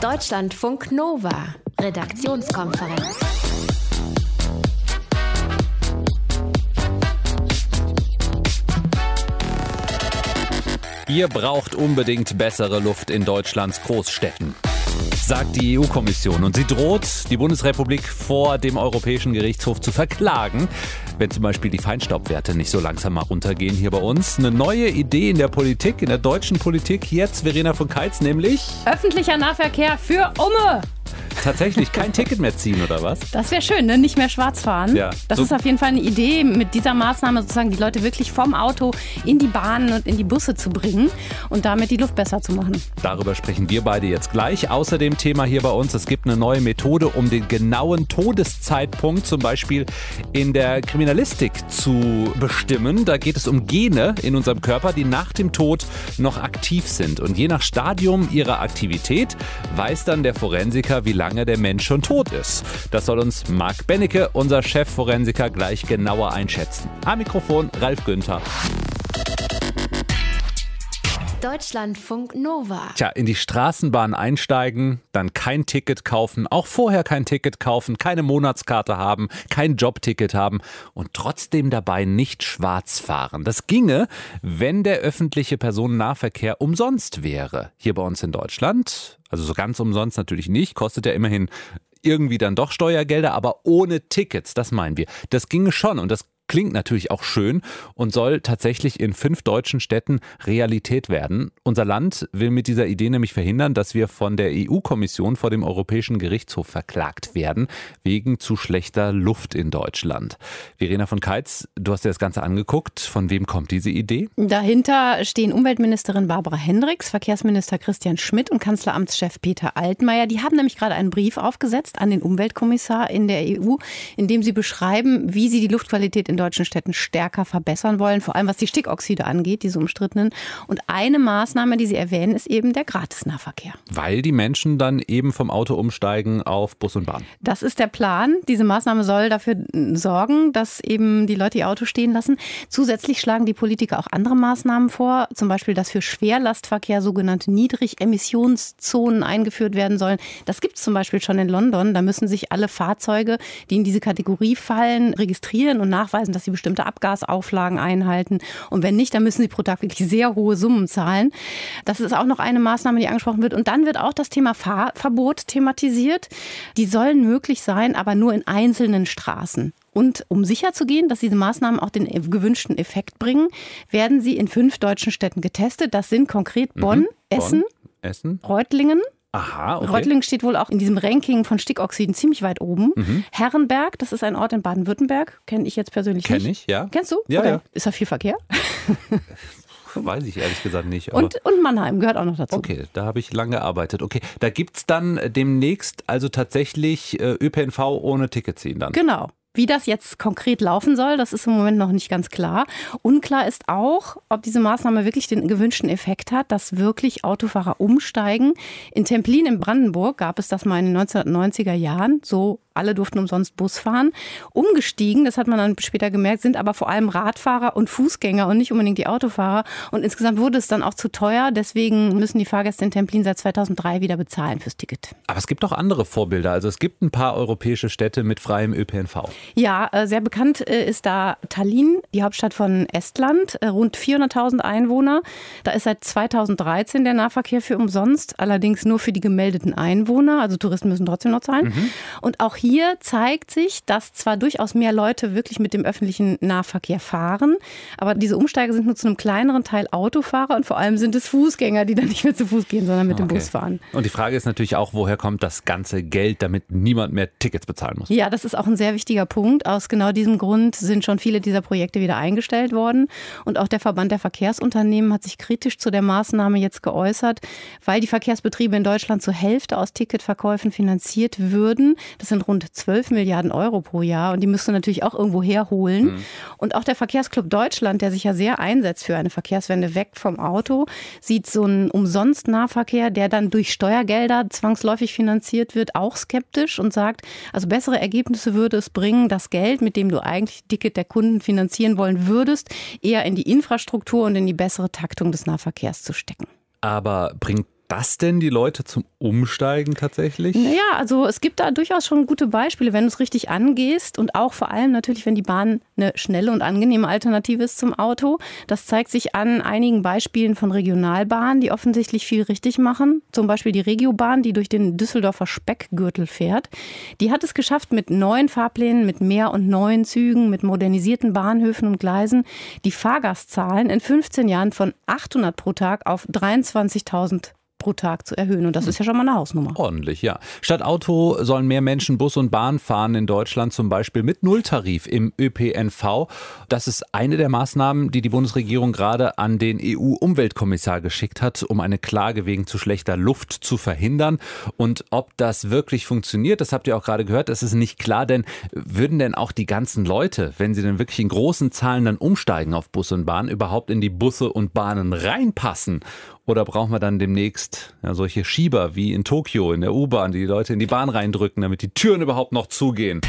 Deutschlandfunk Nova, Redaktionskonferenz. Ihr braucht unbedingt bessere Luft in Deutschlands Großstädten sagt die EU-Kommission. Und sie droht, die Bundesrepublik vor dem Europäischen Gerichtshof zu verklagen, wenn zum Beispiel die Feinstaubwerte nicht so langsam mal runtergehen hier bei uns. Eine neue Idee in der Politik, in der deutschen Politik, jetzt. Verena von Keitz, nämlich? Öffentlicher Nahverkehr für Umme tatsächlich kein Ticket mehr ziehen, oder was? Das wäre schön, ne? nicht mehr schwarz fahren. Ja, das so ist auf jeden Fall eine Idee, mit dieser Maßnahme sozusagen die Leute wirklich vom Auto in die Bahnen und in die Busse zu bringen und damit die Luft besser zu machen. Darüber sprechen wir beide jetzt gleich. Außerdem Thema hier bei uns, es gibt eine neue Methode, um den genauen Todeszeitpunkt zum Beispiel in der Kriminalistik zu bestimmen. Da geht es um Gene in unserem Körper, die nach dem Tod noch aktiv sind. Und je nach Stadium ihrer Aktivität weiß dann der Forensiker, wie lange der Mensch schon tot ist. Das soll uns Marc Bennecke, unser Chefforensiker, gleich genauer einschätzen. Am Mikrofon Ralf Günther. Deutschlandfunk Nova. Tja, in die Straßenbahn einsteigen, dann kein Ticket kaufen, auch vorher kein Ticket kaufen, keine Monatskarte haben, kein Jobticket haben und trotzdem dabei nicht schwarz fahren. Das ginge, wenn der öffentliche Personennahverkehr umsonst wäre. Hier bei uns in Deutschland also so ganz umsonst natürlich nicht, kostet ja immerhin irgendwie dann doch Steuergelder, aber ohne Tickets, das meinen wir. Das ginge schon und das klingt natürlich auch schön und soll tatsächlich in fünf deutschen Städten Realität werden. Unser Land will mit dieser Idee nämlich verhindern, dass wir von der EU-Kommission vor dem Europäischen Gerichtshof verklagt werden, wegen zu schlechter Luft in Deutschland. Verena von Keitz, du hast dir das Ganze angeguckt. Von wem kommt diese Idee? Dahinter stehen Umweltministerin Barbara Hendricks, Verkehrsminister Christian Schmidt und Kanzleramtschef Peter Altmaier. Die haben nämlich gerade einen Brief aufgesetzt an den Umweltkommissar in der EU, in dem sie beschreiben, wie sie die Luftqualität in deutschen Städten stärker verbessern wollen, vor allem was die Stickoxide angeht, diese umstrittenen. Und eine Maßnahme, die Sie erwähnen, ist eben der Gratisnahverkehr. Weil die Menschen dann eben vom Auto umsteigen auf Bus und Bahn. Das ist der Plan. Diese Maßnahme soll dafür sorgen, dass eben die Leute ihr Auto stehen lassen. Zusätzlich schlagen die Politiker auch andere Maßnahmen vor, zum Beispiel, dass für Schwerlastverkehr sogenannte Niedrigemissionszonen eingeführt werden sollen. Das gibt es zum Beispiel schon in London. Da müssen sich alle Fahrzeuge, die in diese Kategorie fallen, registrieren und nachweisen, nachweisen, dass sie bestimmte Abgasauflagen einhalten. Und wenn nicht, dann müssen sie pro Tag wirklich sehr hohe Summen zahlen. Das ist auch noch eine Maßnahme, die angesprochen wird. Und dann wird auch das Thema Fahrverbot thematisiert. Die sollen möglich sein, aber nur in einzelnen Straßen. Und um sicherzugehen, dass diese Maßnahmen auch den gewünschten Effekt bringen, werden sie in fünf deutschen Städten getestet. Das sind konkret Bonn, mhm. Essen, Bonn, Essen, Reutlingen, Aha, okay. Reutlingen steht wohl auch in diesem Ranking von Stickoxiden ziemlich weit oben. Mhm. Herrenberg, das ist ein Ort in Baden-Württemberg, kenne ich jetzt persönlich Kenn nicht. Kenne ich, ja. Kennst du? Ja, ja. Ist da viel Verkehr? Weiß ich ehrlich gesagt nicht. Und, und, Mannheim gehört auch noch dazu. Okay, da habe ich lange gearbeitet. Okay, da gibt es dann demnächst also tatsächlich äh, ÖPNV ohne Ticket ziehen dann. Genau. Wie das jetzt konkret laufen soll, das ist im Moment noch nicht ganz klar. Unklar ist auch, ob diese Maßnahme wirklich den gewünschten Effekt hat, dass wirklich Autofahrer umsteigen. In Templin in Brandenburg gab es das mal in den 1990er Jahren. So alle durften umsonst Bus fahren. Umgestiegen, das hat man dann später gemerkt, sind aber vor allem Radfahrer und Fußgänger und nicht unbedingt die Autofahrer. Und insgesamt wurde es dann auch zu teuer. Deswegen müssen die Fahrgäste in Templin seit 2003 wieder bezahlen fürs Ticket. Aber es gibt auch andere Vorbilder. Also es gibt ein paar europäische Städte mit freiem ÖPNV. Ja, äh, sehr bekannt äh, ist da Tallinn, die Hauptstadt von Estland. Äh, rund 400.000 Einwohner. Da ist seit 2013 der Nahverkehr für umsonst, allerdings nur für die gemeldeten Einwohner. Also Touristen müssen trotzdem noch zahlen. Mhm. Und auch hier zeigt sich, dass zwar durchaus mehr Leute wirklich mit dem öffentlichen Nahverkehr fahren, aber diese Umsteiger sind nur zu einem kleineren Teil Autofahrer und vor allem sind es Fußgänger, die dann nicht mehr zu Fuß gehen, sondern mit okay. dem Bus fahren. Und die Frage ist natürlich auch, woher kommt das ganze Geld, damit niemand mehr Tickets bezahlen muss? Ja, das ist auch ein sehr wichtiger Punkt. Aus genau diesem Grund sind schon viele dieser Projekte wieder eingestellt worden. Und auch der Verband der Verkehrsunternehmen hat sich kritisch zu der Maßnahme jetzt geäußert, weil die Verkehrsbetriebe in Deutschland zur Hälfte aus Ticketverkäufen finanziert würden. Das sind rund 12 Milliarden Euro pro Jahr und die müsste natürlich auch irgendwo herholen. Mhm. Und auch der Verkehrsclub Deutschland, der sich ja sehr einsetzt für eine Verkehrswende weg vom Auto, sieht so einen Umsonst-Nahverkehr, der dann durch Steuergelder zwangsläufig finanziert wird, auch skeptisch und sagt, also bessere Ergebnisse würde es bringen, das Geld, mit dem du eigentlich Ticket der Kunden finanzieren wollen würdest, eher in die Infrastruktur und in die bessere Taktung des Nahverkehrs zu stecken. Aber bringt das denn die Leute zum Umsteigen tatsächlich? Naja, also es gibt da durchaus schon gute Beispiele, wenn du es richtig angehst und auch vor allem natürlich, wenn die Bahn eine schnelle und angenehme Alternative ist zum Auto. Das zeigt sich an einigen Beispielen von Regionalbahnen, die offensichtlich viel richtig machen. Zum Beispiel die Regiobahn, die durch den Düsseldorfer Speckgürtel fährt. Die hat es geschafft, mit neuen Fahrplänen, mit mehr und neuen Zügen, mit modernisierten Bahnhöfen und Gleisen, die Fahrgastzahlen in 15 Jahren von 800 pro Tag auf 23.000 pro Tag zu erhöhen. Und das ist ja schon mal eine Hausnummer. Ordentlich, ja. Statt Auto sollen mehr Menschen Bus und Bahn fahren in Deutschland, zum Beispiel mit Nulltarif im ÖPNV. Das ist eine der Maßnahmen, die die Bundesregierung gerade an den EU-Umweltkommissar geschickt hat, um eine Klage wegen zu schlechter Luft zu verhindern. Und ob das wirklich funktioniert, das habt ihr auch gerade gehört, das ist nicht klar, denn würden denn auch die ganzen Leute, wenn sie denn wirklich in großen Zahlen dann umsteigen auf Bus und Bahn, überhaupt in die Busse und Bahnen reinpassen? Oder brauchen wir dann demnächst ja, solche Schieber wie in Tokio in der U-Bahn, die die Leute in die Bahn reindrücken, damit die Türen überhaupt noch zugehen?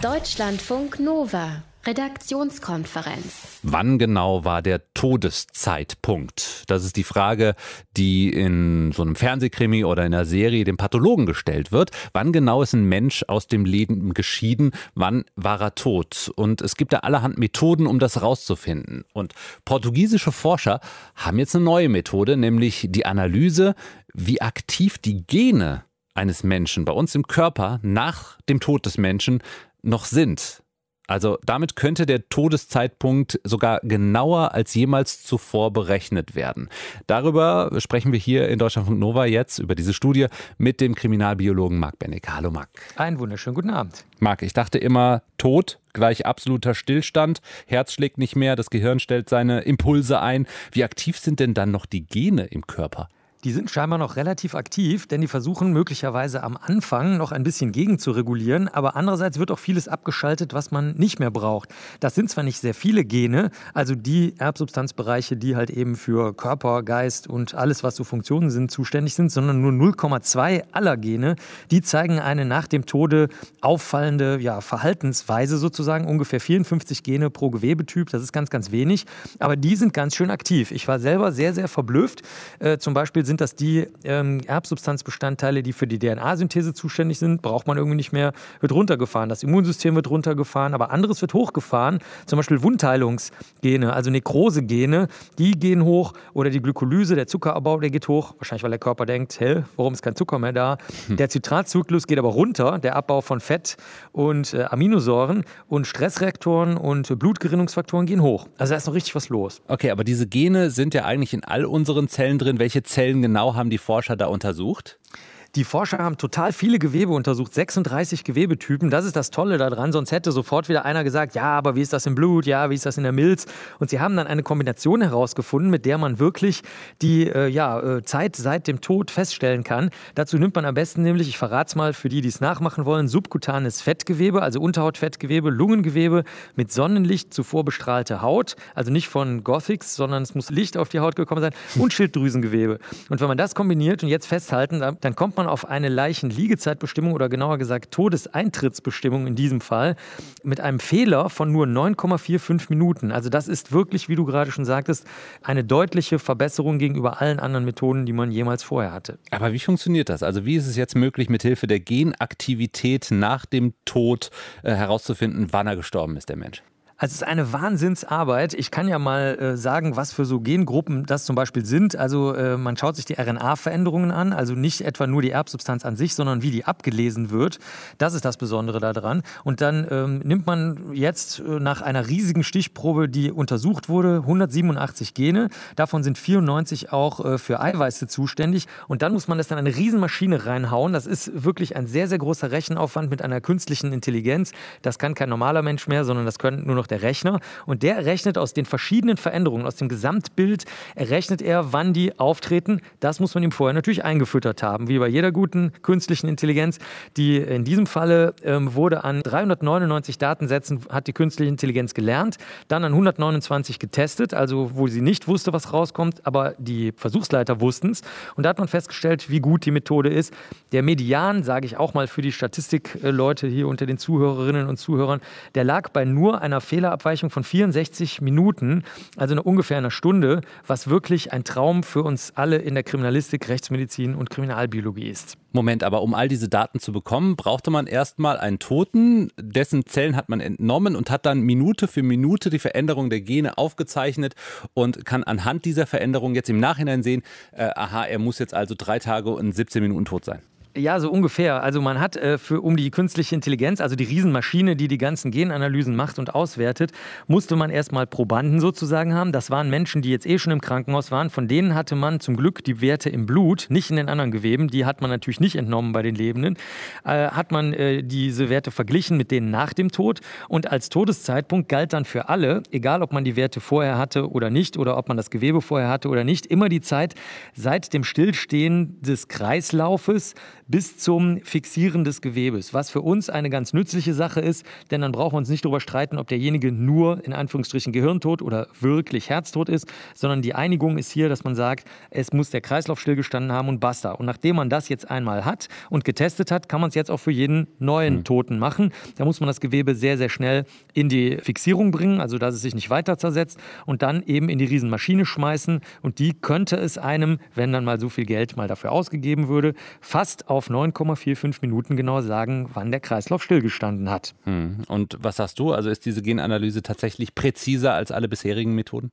Deutschlandfunk Nova. Redaktionskonferenz. Wann genau war der Todeszeitpunkt? Das ist die Frage, die in so einem Fernsehkrimi oder in einer Serie dem Pathologen gestellt wird. Wann genau ist ein Mensch aus dem Leben geschieden? Wann war er tot? Und es gibt da allerhand Methoden, um das rauszufinden. Und portugiesische Forscher haben jetzt eine neue Methode, nämlich die Analyse, wie aktiv die Gene eines Menschen bei uns im Körper nach dem Tod des Menschen noch sind. Also damit könnte der Todeszeitpunkt sogar genauer als jemals zuvor berechnet werden. Darüber sprechen wir hier in Deutschlandfunk Nova jetzt über diese Studie mit dem Kriminalbiologen Marc Benneck. Hallo Marc. Einen wunderschönen guten Abend. Marc, ich dachte immer, Tod gleich absoluter Stillstand, Herz schlägt nicht mehr, das Gehirn stellt seine Impulse ein. Wie aktiv sind denn dann noch die Gene im Körper? Die sind scheinbar noch relativ aktiv, denn die versuchen möglicherweise am Anfang noch ein bisschen gegen zu regulieren, aber andererseits wird auch vieles abgeschaltet, was man nicht mehr braucht. Das sind zwar nicht sehr viele Gene, also die Erbsubstanzbereiche, die halt eben für Körper, Geist und alles, was so Funktionen sind, zuständig sind, sondern nur 0,2 aller Gene, die zeigen eine nach dem Tode auffallende ja, Verhaltensweise sozusagen, ungefähr 54 Gene pro Gewebetyp, das ist ganz, ganz wenig, aber die sind ganz schön aktiv. Ich war selber sehr, sehr verblüfft. Äh, zum Beispiel sind das die ähm, Erbsubstanzbestandteile, die für die DNA-Synthese zuständig sind. Braucht man irgendwie nicht mehr, wird runtergefahren. Das Immunsystem wird runtergefahren, aber anderes wird hochgefahren. Zum Beispiel Wundheilungsgene, also Nekrosegene, die gehen hoch oder die Glykolyse, der Zuckerabbau, der geht hoch. Wahrscheinlich, weil der Körper denkt, hä, warum ist kein Zucker mehr da? Hm. Der Zitratzyklus geht aber runter, der Abbau von Fett und äh, Aminosäuren und Stressreaktoren und Blutgerinnungsfaktoren gehen hoch. Also da ist noch richtig was los. Okay, aber diese Gene sind ja eigentlich in all unseren Zellen drin. Welche Zellen genau haben die Forscher da untersucht? Die Forscher haben total viele Gewebe untersucht, 36 Gewebetypen. Das ist das Tolle daran. Sonst hätte sofort wieder einer gesagt, ja, aber wie ist das im Blut? Ja, wie ist das in der Milz? Und sie haben dann eine Kombination herausgefunden, mit der man wirklich die äh, ja, äh, Zeit seit dem Tod feststellen kann. Dazu nimmt man am besten nämlich, ich verrate es mal für die, die es nachmachen wollen, subkutanes Fettgewebe, also Unterhautfettgewebe, Lungengewebe mit Sonnenlicht zuvor bestrahlte Haut, also nicht von Gothics, sondern es muss Licht auf die Haut gekommen sein und Schilddrüsengewebe. Und wenn man das kombiniert und jetzt festhalten, dann kommt man man auf eine Leichenliegezeitbestimmung oder genauer gesagt Todeseintrittsbestimmung in diesem Fall mit einem Fehler von nur 9,45 Minuten. Also das ist wirklich, wie du gerade schon sagtest, eine deutliche Verbesserung gegenüber allen anderen Methoden, die man jemals vorher hatte. Aber wie funktioniert das? Also wie ist es jetzt möglich, mithilfe der Genaktivität nach dem Tod äh, herauszufinden, wann er gestorben ist, der Mensch? Also es ist eine Wahnsinnsarbeit. Ich kann ja mal äh, sagen, was für so Gengruppen das zum Beispiel sind. Also äh, man schaut sich die RNA-Veränderungen an, also nicht etwa nur die Erbsubstanz an sich, sondern wie die abgelesen wird. Das ist das Besondere daran. Und dann ähm, nimmt man jetzt äh, nach einer riesigen Stichprobe, die untersucht wurde, 187 Gene. Davon sind 94 auch äh, für Eiweiße zuständig. Und dann muss man das dann in eine Riesenmaschine reinhauen. Das ist wirklich ein sehr, sehr großer Rechenaufwand mit einer künstlichen Intelligenz. Das kann kein normaler Mensch mehr, sondern das können nur noch noch der Rechner und der rechnet aus den verschiedenen Veränderungen, aus dem Gesamtbild, errechnet er, wann die auftreten. Das muss man ihm vorher natürlich eingefüttert haben, wie bei jeder guten künstlichen Intelligenz. Die in diesem Falle ähm, wurde an 399 Datensätzen, hat die künstliche Intelligenz gelernt, dann an 129 getestet, also wo sie nicht wusste, was rauskommt, aber die Versuchsleiter wussten es. Und da hat man festgestellt, wie gut die Methode ist. Der Median, sage ich auch mal für die Statistikleute hier unter den Zuhörerinnen und Zuhörern, der lag bei nur einer Fehler Fehlerabweichung von 64 Minuten, also eine ungefähr eine Stunde, was wirklich ein Traum für uns alle in der Kriminalistik, Rechtsmedizin und Kriminalbiologie ist. Moment, aber um all diese Daten zu bekommen, brauchte man erstmal einen Toten, dessen Zellen hat man entnommen und hat dann Minute für Minute die Veränderung der Gene aufgezeichnet und kann anhand dieser Veränderung jetzt im Nachhinein sehen, äh, aha, er muss jetzt also drei Tage und 17 Minuten tot sein. Ja, so ungefähr. Also man hat äh, für, um die künstliche Intelligenz, also die Riesenmaschine, die die ganzen Genanalysen macht und auswertet, musste man erstmal Probanden sozusagen haben. Das waren Menschen, die jetzt eh schon im Krankenhaus waren. Von denen hatte man zum Glück die Werte im Blut, nicht in den anderen Geweben. Die hat man natürlich nicht entnommen bei den Lebenden. Äh, hat man äh, diese Werte verglichen mit denen nach dem Tod. Und als Todeszeitpunkt galt dann für alle, egal ob man die Werte vorher hatte oder nicht, oder ob man das Gewebe vorher hatte oder nicht, immer die Zeit seit dem Stillstehen des Kreislaufes bis zum Fixieren des Gewebes, was für uns eine ganz nützliche Sache ist, denn dann brauchen wir uns nicht darüber streiten, ob derjenige nur in Anführungsstrichen Gehirntod oder wirklich Herztod ist, sondern die Einigung ist hier, dass man sagt, es muss der Kreislauf stillgestanden haben und basta. Und nachdem man das jetzt einmal hat und getestet hat, kann man es jetzt auch für jeden neuen mhm. Toten machen. Da muss man das Gewebe sehr, sehr schnell in die Fixierung bringen, also dass es sich nicht weiter zersetzt und dann eben in die Riesenmaschine schmeißen und die könnte es einem, wenn dann mal so viel Geld mal dafür ausgegeben würde, fast auf auf 9,45 Minuten genau sagen, wann der Kreislauf stillgestanden hat. Hm. Und was sagst du? Also ist diese Genanalyse tatsächlich präziser als alle bisherigen Methoden?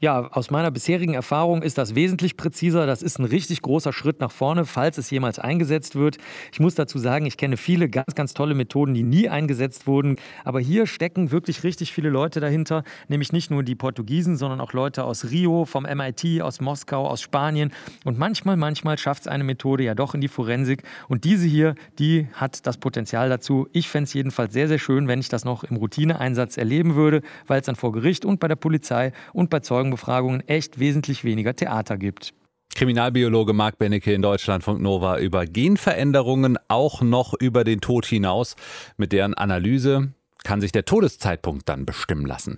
Ja, aus meiner bisherigen Erfahrung ist das wesentlich präziser. Das ist ein richtig großer Schritt nach vorne, falls es jemals eingesetzt wird. Ich muss dazu sagen, ich kenne viele ganz, ganz tolle Methoden, die nie eingesetzt wurden. Aber hier stecken wirklich richtig viele Leute dahinter, nämlich nicht nur die Portugiesen, sondern auch Leute aus Rio, vom MIT, aus Moskau, aus Spanien. Und manchmal, manchmal schafft es eine Methode ja doch in die Forensik. Und diese hier, die hat das Potenzial dazu. Ich fände es jedenfalls sehr, sehr schön, wenn ich das noch im Routineeinsatz erleben würde, weil es dann vor Gericht und bei der Polizei und bei Zeugenbefragungen echt wesentlich weniger Theater gibt. Kriminalbiologe Marc Bennecke in Deutschlandfunk Nova über Genveränderungen, auch noch über den Tod hinaus. Mit deren Analyse kann sich der Todeszeitpunkt dann bestimmen lassen.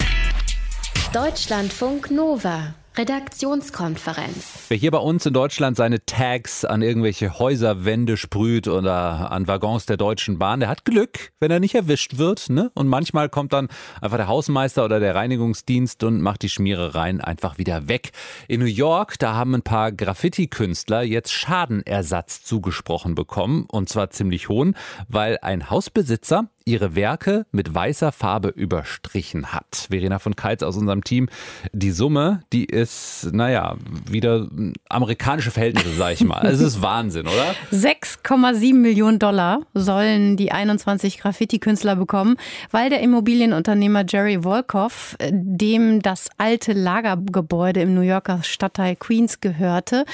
Deutschlandfunk Nova Redaktionskonferenz. Wer hier bei uns in Deutschland seine Tags an irgendwelche Häuserwände sprüht oder an Waggons der Deutschen Bahn, der hat Glück, wenn er nicht erwischt wird. Ne? Und manchmal kommt dann einfach der Hausmeister oder der Reinigungsdienst und macht die Schmierereien einfach wieder weg. In New York, da haben ein paar Graffiti-Künstler jetzt Schadenersatz zugesprochen bekommen. Und zwar ziemlich hohen, weil ein Hausbesitzer ihre Werke mit weißer Farbe überstrichen hat. Verena von Keitz aus unserem Team. Die Summe, die ist, naja, wieder amerikanische Verhältnisse, sag ich mal. Es ist Wahnsinn, oder? 6,7 Millionen Dollar sollen die 21 Graffiti-Künstler bekommen, weil der Immobilienunternehmer Jerry Volkoff, äh, dem das alte Lagergebäude im New Yorker Stadtteil Queens gehörte,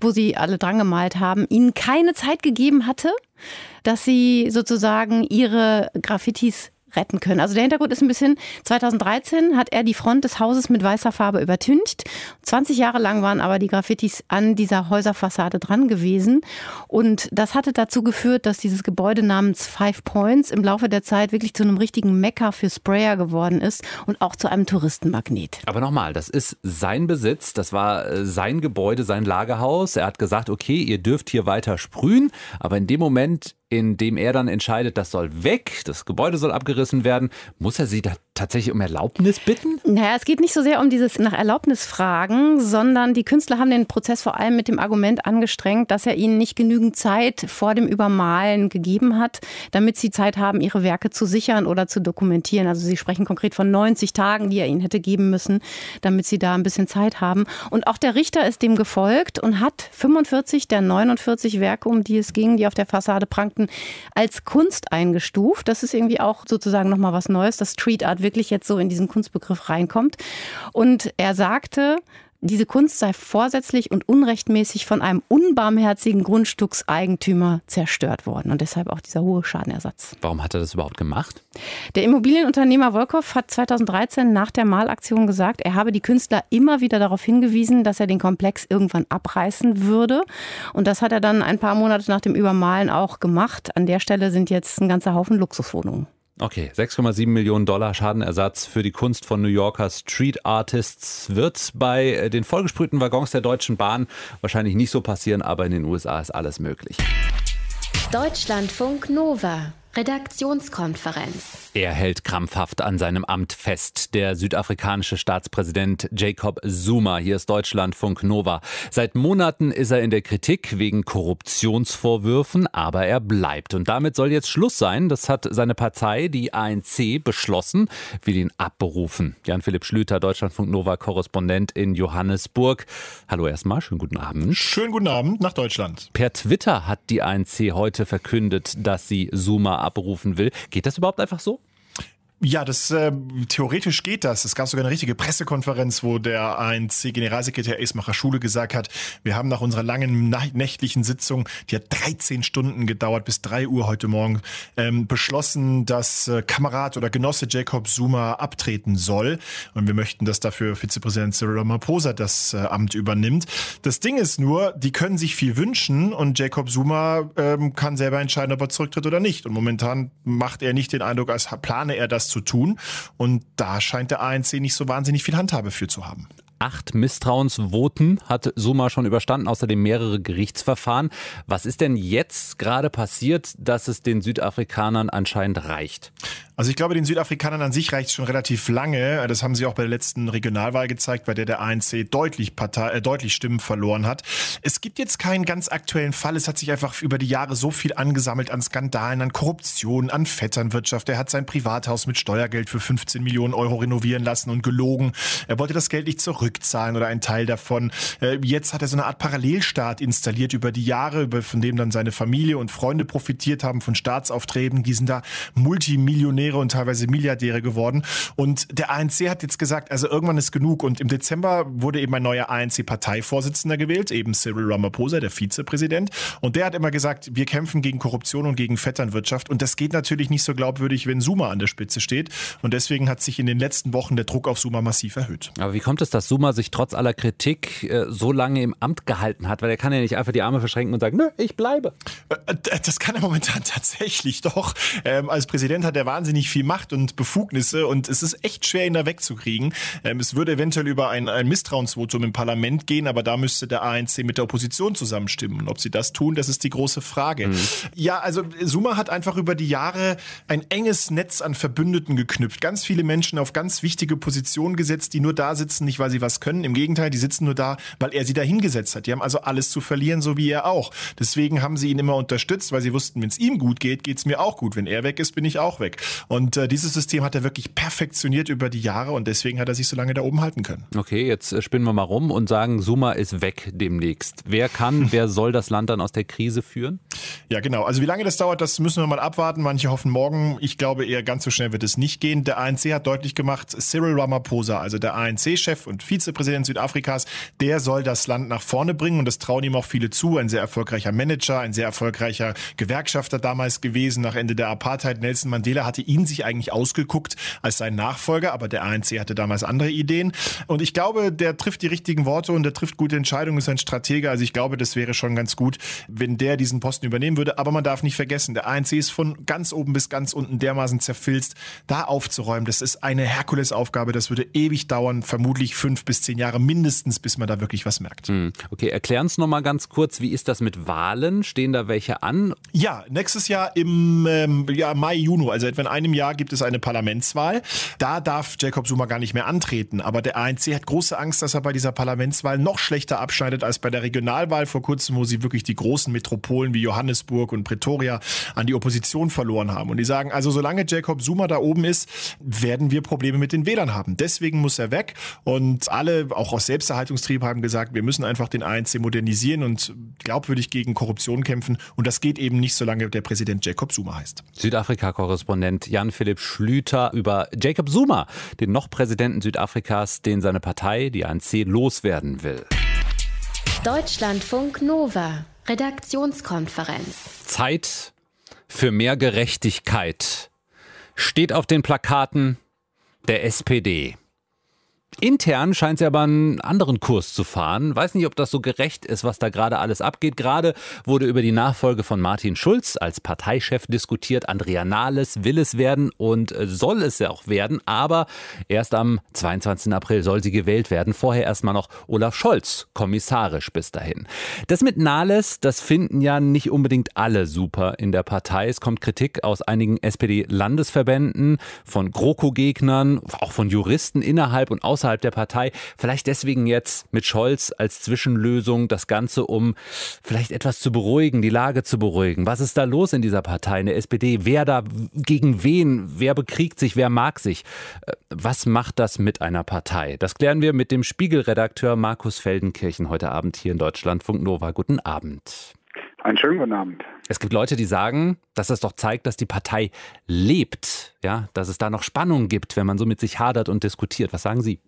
wo sie alle dran gemalt haben, ihnen keine Zeit gegeben hatte, dass sie sozusagen ihre Graffitis retten können. Also der Hintergrund ist ein bisschen, 2013 hat er die Front des Hauses mit weißer Farbe übertüncht. 20 Jahre lang waren aber die Graffitis an dieser Häuserfassade dran gewesen. Und das hatte dazu geführt, dass dieses Gebäude namens Five Points im Laufe der Zeit wirklich zu einem richtigen Mekka für Sprayer geworden ist und auch zu einem Touristenmagnet. Aber nochmal, das ist sein Besitz, das war äh, sein Gebäude, sein Lagerhaus. Er hat gesagt, okay, ihr dürft hier weiter sprühen, aber in dem Moment in dem er dann entscheidet, das soll weg, das Gebäude soll abgerissen werden, muss er sie da tatsächlich um Erlaubnis bitten? Naja, es geht nicht so sehr um dieses nach Erlaubnis fragen, sondern die Künstler haben den Prozess vor allem mit dem Argument angestrengt, dass er ihnen nicht genügend Zeit vor dem Übermalen gegeben hat, damit sie Zeit haben, ihre Werke zu sichern oder zu dokumentieren. Also sie sprechen konkret von 90 Tagen, die er ihnen hätte geben müssen, damit sie da ein bisschen Zeit haben. Und auch der Richter ist dem gefolgt und hat 45 der 49 Werke, um die es ging, die auf der Fassade prangten, als Kunst eingestuft. Das ist irgendwie auch sozusagen nochmal was Neues, dass Street Art wirklich jetzt so in diesen Kunstbegriff reinkommt. Und er sagte, diese Kunst sei vorsätzlich und unrechtmäßig von einem unbarmherzigen Grundstückseigentümer zerstört worden und deshalb auch dieser hohe Schadenersatz. Warum hat er das überhaupt gemacht? Der Immobilienunternehmer Wolkow hat 2013 nach der Malaktion gesagt, er habe die Künstler immer wieder darauf hingewiesen, dass er den Komplex irgendwann abreißen würde. Und das hat er dann ein paar Monate nach dem Übermalen auch gemacht. An der Stelle sind jetzt ein ganzer Haufen Luxuswohnungen. Okay, 6,7 Millionen Dollar Schadenersatz für die Kunst von New Yorker Street Artists wird bei äh, den vollgesprühten Waggons der Deutschen Bahn wahrscheinlich nicht so passieren, aber in den USA ist alles möglich. Deutschlandfunk Nova Redaktionskonferenz. Er hält krampfhaft an seinem Amt fest. Der südafrikanische Staatspräsident Jacob Zuma. Hier ist Deutschlandfunk Nova. Seit Monaten ist er in der Kritik wegen Korruptionsvorwürfen, aber er bleibt. Und damit soll jetzt Schluss sein. Das hat seine Partei, die ANC, beschlossen, will ihn abberufen. Jan-Philipp Schlüter, Deutschlandfunk Nova Korrespondent in Johannesburg. Hallo erstmal, schönen guten Abend. Schönen guten Abend nach Deutschland. Per Twitter hat die ANC heute verkündet, dass sie Zuma abrufen will. Geht das überhaupt einfach so? Ja, das äh, theoretisch geht das. Es gab sogar eine richtige Pressekonferenz, wo der ANC-Generalsekretär Esmacher Schule gesagt hat, wir haben nach unserer langen nächtlichen Sitzung, die hat 13 Stunden gedauert, bis 3 Uhr heute Morgen, ähm, beschlossen, dass äh, Kamerad oder Genosse Jacob Zuma abtreten soll. Und wir möchten, dass dafür Vizepräsident Cyril Ramaphosa das äh, Amt übernimmt. Das Ding ist nur, die können sich viel wünschen und Jacob Zuma ähm, kann selber entscheiden, ob er zurücktritt oder nicht. Und momentan macht er nicht den Eindruck, als plane er das zu tun. Und da scheint der ANC nicht so wahnsinnig viel Handhabe für zu haben. Acht Misstrauensvoten hat Suma schon überstanden, außerdem mehrere Gerichtsverfahren. Was ist denn jetzt gerade passiert, dass es den Südafrikanern anscheinend reicht? Also ich glaube, den Südafrikanern an sich reicht es schon relativ lange. Das haben sie auch bei der letzten Regionalwahl gezeigt, bei der der ANC deutlich, Partei, äh, deutlich Stimmen verloren hat. Es gibt jetzt keinen ganz aktuellen Fall. Es hat sich einfach über die Jahre so viel angesammelt an Skandalen, an Korruption, an Vetternwirtschaft. Er hat sein Privathaus mit Steuergeld für 15 Millionen Euro renovieren lassen und gelogen. Er wollte das Geld nicht zurückzahlen oder einen Teil davon. Äh, jetzt hat er so eine Art Parallelstaat installiert über die Jahre, von dem dann seine Familie und Freunde profitiert haben von Staatsaufträgen. Die sind da Multimillionäre Millionäre und teilweise Milliardäre geworden. Und der ANC hat jetzt gesagt, also irgendwann ist genug. Und im Dezember wurde eben ein neuer ANC-Parteivorsitzender gewählt, eben Cyril Ramaphosa, der Vizepräsident. Und der hat immer gesagt, wir kämpfen gegen Korruption und gegen Vetternwirtschaft. Und das geht natürlich nicht so glaubwürdig, wenn Suma an der Spitze steht. Und deswegen hat sich in den letzten Wochen der Druck auf Suma massiv erhöht. Aber wie kommt es, dass Suma sich trotz aller Kritik äh, so lange im Amt gehalten hat? Weil er kann ja nicht einfach die Arme verschränken und sagen, nö, ich bleibe. Äh, das kann er momentan tatsächlich doch. Ähm, als Präsident hat er wahnsinnig wahnsinnig viel Macht und Befugnisse und es ist echt schwer, ihn da wegzukriegen. Ähm, es würde eventuell über ein, ein Misstrauensvotum im Parlament gehen, aber da müsste der ANC mit der Opposition zusammenstimmen. Und ob sie das tun, das ist die große Frage. Mhm. Ja, also Suma hat einfach über die Jahre ein enges Netz an Verbündeten geknüpft. Ganz viele Menschen auf ganz wichtige Positionen gesetzt, die nur da sitzen, nicht weil sie was können. Im Gegenteil, die sitzen nur da, weil er sie da hingesetzt hat. Die haben also alles zu verlieren, so wie er auch. Deswegen haben sie ihn immer unterstützt, weil sie wussten, wenn es ihm gut geht, geht es mir auch gut. Wenn er weg ist, bin ich auch weg. Und äh, dieses System hat er wirklich perfektioniert über die Jahre und deswegen hat er sich so lange da oben halten können. Okay, jetzt äh, spinnen wir mal rum und sagen, Suma ist weg demnächst. Wer kann, wer soll das Land dann aus der Krise führen? Ja, genau. Also wie lange das dauert, das müssen wir mal abwarten. Manche hoffen morgen. Ich glaube eher ganz so schnell wird es nicht gehen. Der ANC hat deutlich gemacht, Cyril Ramaphosa, also der ANC-Chef und Vizepräsident Südafrikas, der soll das Land nach vorne bringen und das trauen ihm auch viele zu. Ein sehr erfolgreicher Manager, ein sehr erfolgreicher Gewerkschafter damals gewesen nach Ende der Apartheid. Nelson Mandela hatte ihn sich eigentlich ausgeguckt als sein Nachfolger, aber der ANC hatte damals andere Ideen. Und ich glaube, der trifft die richtigen Worte und der trifft gute Entscheidungen, ist ein Stratege. Also ich glaube, das wäre schon ganz gut, wenn der diesen Posten übernehmen würde. Aber man darf nicht vergessen, der ANC ist von ganz oben bis ganz unten dermaßen zerfilzt. Da aufzuräumen, das ist eine Herkulesaufgabe. Das würde ewig dauern, vermutlich fünf bis zehn Jahre mindestens, bis man da wirklich was merkt. Hm. Okay, erklären Sie nochmal ganz kurz, wie ist das mit Wahlen? Stehen da welche an? Ja, nächstes Jahr im ähm, ja, Mai, Juni, also etwa in einem Jahr gibt es eine Parlamentswahl. Da darf Jacob Zuma gar nicht mehr antreten. Aber der ANC hat große Angst, dass er bei dieser Parlamentswahl noch schlechter abschneidet als bei der Regionalwahl vor kurzem, wo sie wirklich die großen Metropolen wie Johannesburg und Pretoria an die Opposition verloren haben. Und die sagen, also solange Jacob Zuma da oben ist, werden wir Probleme mit den Wählern haben. Deswegen muss er weg. Und alle, auch aus Selbsterhaltungstrieb, haben gesagt, wir müssen einfach den ANC modernisieren und glaubwürdig gegen Korruption kämpfen. Und das geht eben nicht, solange der Präsident Jacob Zuma heißt. Südafrika-Korrespondent Jan-Philipp Schlüter über Jacob Zuma, den noch Präsidenten Südafrikas, den seine Partei, die ANC, loswerden will. Deutschlandfunk Nova, Redaktionskonferenz. Zeit für mehr Gerechtigkeit steht auf den Plakaten der SPD. Intern scheint sie aber einen anderen Kurs zu fahren. Weiß nicht, ob das so gerecht ist, was da gerade alles abgeht. Gerade wurde über die Nachfolge von Martin Schulz als Parteichef diskutiert. Andrea Nahles will es werden und äh, soll es ja auch werden. Aber erst am 22. April soll sie gewählt werden. Vorher erstmal noch Olaf Scholz, kommissarisch bis dahin. Das mit Nahles, das finden ja nicht unbedingt alle super in der Partei. Es kommt Kritik aus einigen SPD-Landesverbänden, von GroKo-Gegnern, auch von Juristen innerhalb und außerhalb der Partei. Vielleicht deswegen jetzt mit Scholz als Zwischenlösung das Ganze, um vielleicht etwas zu beruhigen, die Lage zu beruhigen. Was ist da los in dieser Partei, in der SPD? Wer da gegen wen? Wer bekriegt sich? Wer mag sich? Äh, was macht das mit einer Partei? Das klären wir mit dem Spiegelredakteur Markus Feldenkirchen heute Abend hier in Deutschlandfunk Nova. Guten Abend. Einen schönen guten Abend. Es gibt Leute, die sagen, dass das doch zeigt, dass die Partei lebt, ja, dass es da noch Spannung gibt, wenn man so mit sich hadert und diskutiert. Was sagen Sie?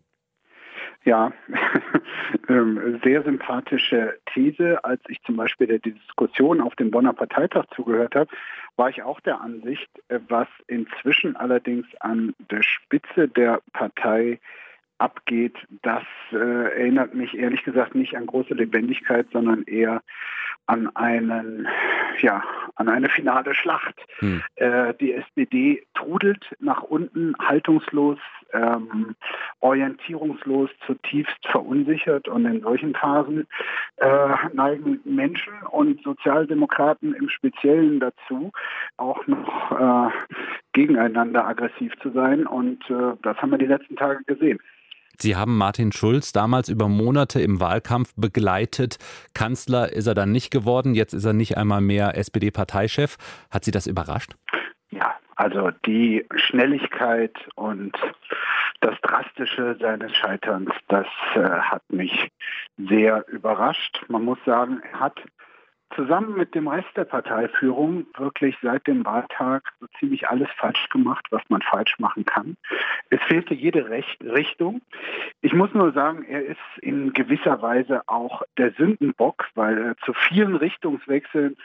Ja, ähm, sehr sympathische These. Als ich zum Beispiel der Diskussion auf dem Bonner Parteitag zugehört habe, war ich auch der Ansicht, äh, was inzwischen allerdings an der Spitze der Partei abgeht, das äh, erinnert mich ehrlich gesagt nicht an große Lebendigkeit, sondern eher an einen, ja, an eine finale Schlacht. Hm. Äh, die SPD trudelt nach unten, haltungslos, ähm, orientierungslos, zutiefst verunsichert und in solchen Phasen äh, neigen Menschen und Sozialdemokraten im Speziellen dazu, auch noch äh, gegeneinander aggressiv zu sein und äh, das haben wir die letzten Tage gesehen. Sie haben Martin Schulz damals über Monate im Wahlkampf begleitet. Kanzler ist er dann nicht geworden. Jetzt ist er nicht einmal mehr SPD-Parteichef. Hat Sie das überrascht? Also die Schnelligkeit und das Drastische seines Scheiterns, das äh, hat mich sehr überrascht. Man muss sagen, er hat zusammen mit dem Rest der Parteiführung wirklich seit dem Wahltag so ziemlich alles falsch gemacht, was man falsch machen kann. Es fehlte jede Recht Richtung. Ich muss nur sagen, er ist in gewisser Weise auch der Sündenbock, weil er zu vielen Richtungswechseln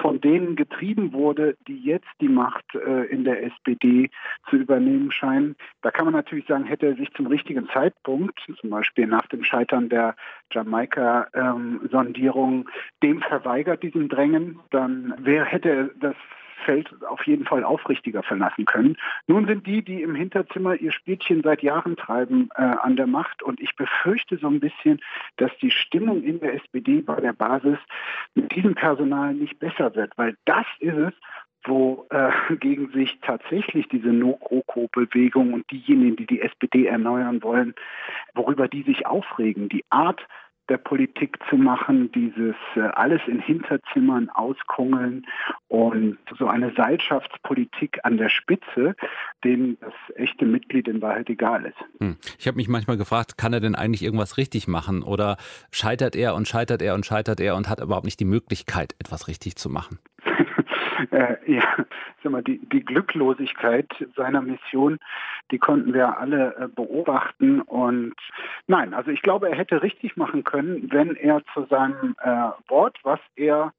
von denen getrieben wurde, die jetzt die Macht äh, in der SPD zu übernehmen scheinen. Da kann man natürlich sagen, hätte er sich zum richtigen Zeitpunkt, zum Beispiel nach dem Scheitern der Jamaika-Sondierung, ähm, dem verweigert, diesem Drängen, dann wäre, hätte er das Feld auf jeden Fall aufrichtiger verlassen können. Nun sind die, die im Hinterzimmer ihr Spielchen seit Jahren treiben, äh, an der Macht. Und ich befürchte so ein bisschen, dass die Stimmung in der SPD bei der Basis mit diesem Personal nicht besser wird, weil das ist es, wo äh, gegen sich tatsächlich diese No-GroKo-Bewegung und diejenigen, die die SPD erneuern wollen, worüber die sich aufregen. Die Art der Politik zu machen, dieses äh, alles in Hinterzimmern auskungeln und so eine Seilschaftspolitik an der Spitze, denen das echte Mitglied in Wahrheit egal ist. Hm. Ich habe mich manchmal gefragt, kann er denn eigentlich irgendwas richtig machen oder scheitert er und scheitert er und scheitert er und hat überhaupt nicht die Möglichkeit, etwas richtig zu machen? Äh, ja, sag mal, die, die Glücklosigkeit seiner Mission, die konnten wir alle äh, beobachten. Und nein, also ich glaube, er hätte richtig machen können, wenn er zu seinem äh, Wort, was er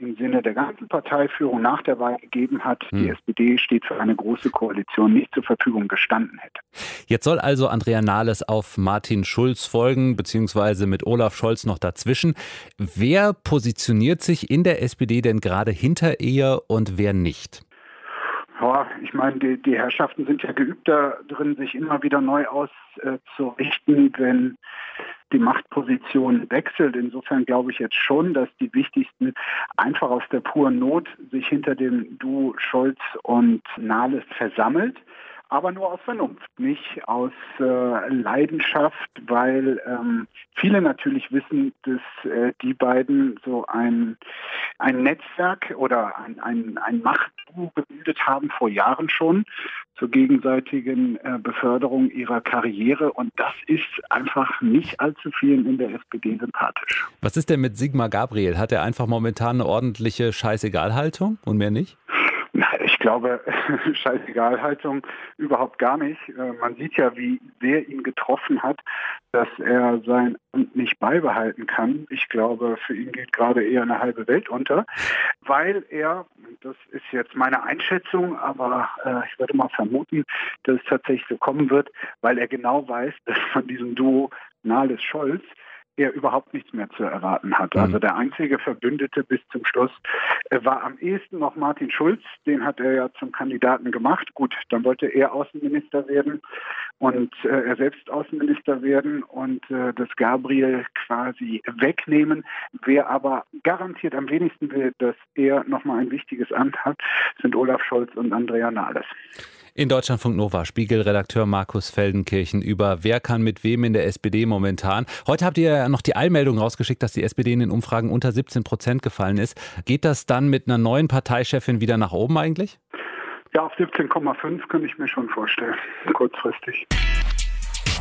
im Sinne der ganzen Parteiführung nach der Wahl gegeben hat, hm. die SPD steht für eine große Koalition, nicht zur Verfügung gestanden hätte. Jetzt soll also Andrea Nahles auf Martin Schulz folgen, beziehungsweise mit Olaf Scholz noch dazwischen. Wer positioniert sich in der SPD denn gerade hinter ihr und wer nicht? Ja, ich meine, die, die, Herrschaften sind ja geübt darin, sich immer wieder neu auszurichten, wenn die Machtposition wechselt. Insofern glaube ich jetzt schon, dass die wichtigsten einfach aus der puren Not sich hinter dem Du Scholz und Nahles versammelt aber nur aus Vernunft, nicht aus äh, Leidenschaft, weil ähm, viele natürlich wissen, dass äh, die beiden so ein, ein Netzwerk oder ein, ein, ein Machtduo gebildet haben vor Jahren schon zur gegenseitigen äh, Beförderung ihrer Karriere und das ist einfach nicht allzu vielen in der SPD sympathisch. Was ist denn mit Sigmar Gabriel? Hat er einfach momentan eine ordentliche Scheißegalhaltung und mehr nicht? Ich glaube, Scheißegalhaltung überhaupt gar nicht. Äh, man sieht ja, wie sehr ihn getroffen hat, dass er sein Amt nicht beibehalten kann. Ich glaube, für ihn geht gerade eher eine halbe Welt unter, weil er, das ist jetzt meine Einschätzung, aber äh, ich würde mal vermuten, dass es tatsächlich so kommen wird, weil er genau weiß, dass von diesem Duo Nahles-Scholz er überhaupt nichts mehr zu erwarten hat. Also mhm. der einzige Verbündete bis zum Schluss war am ehesten noch Martin Schulz. Den hat er ja zum Kandidaten gemacht. Gut, dann wollte er Außenminister werden und äh, er selbst Außenminister werden und äh, das Gabriel quasi wegnehmen. Wer aber garantiert am wenigsten will, dass er nochmal ein wichtiges Amt hat, sind Olaf Scholz und Andrea Nahles. In Deutschlandfunk Nova, Spiegelredakteur Markus Feldenkirchen über wer kann mit wem in der SPD momentan. Heute habt ihr ja noch die Eilmeldung rausgeschickt, dass die SPD in den Umfragen unter 17 Prozent gefallen ist. Geht das dann mit einer neuen Parteichefin wieder nach oben eigentlich? Ja, auf 17,5 könnte ich mir schon vorstellen, kurzfristig.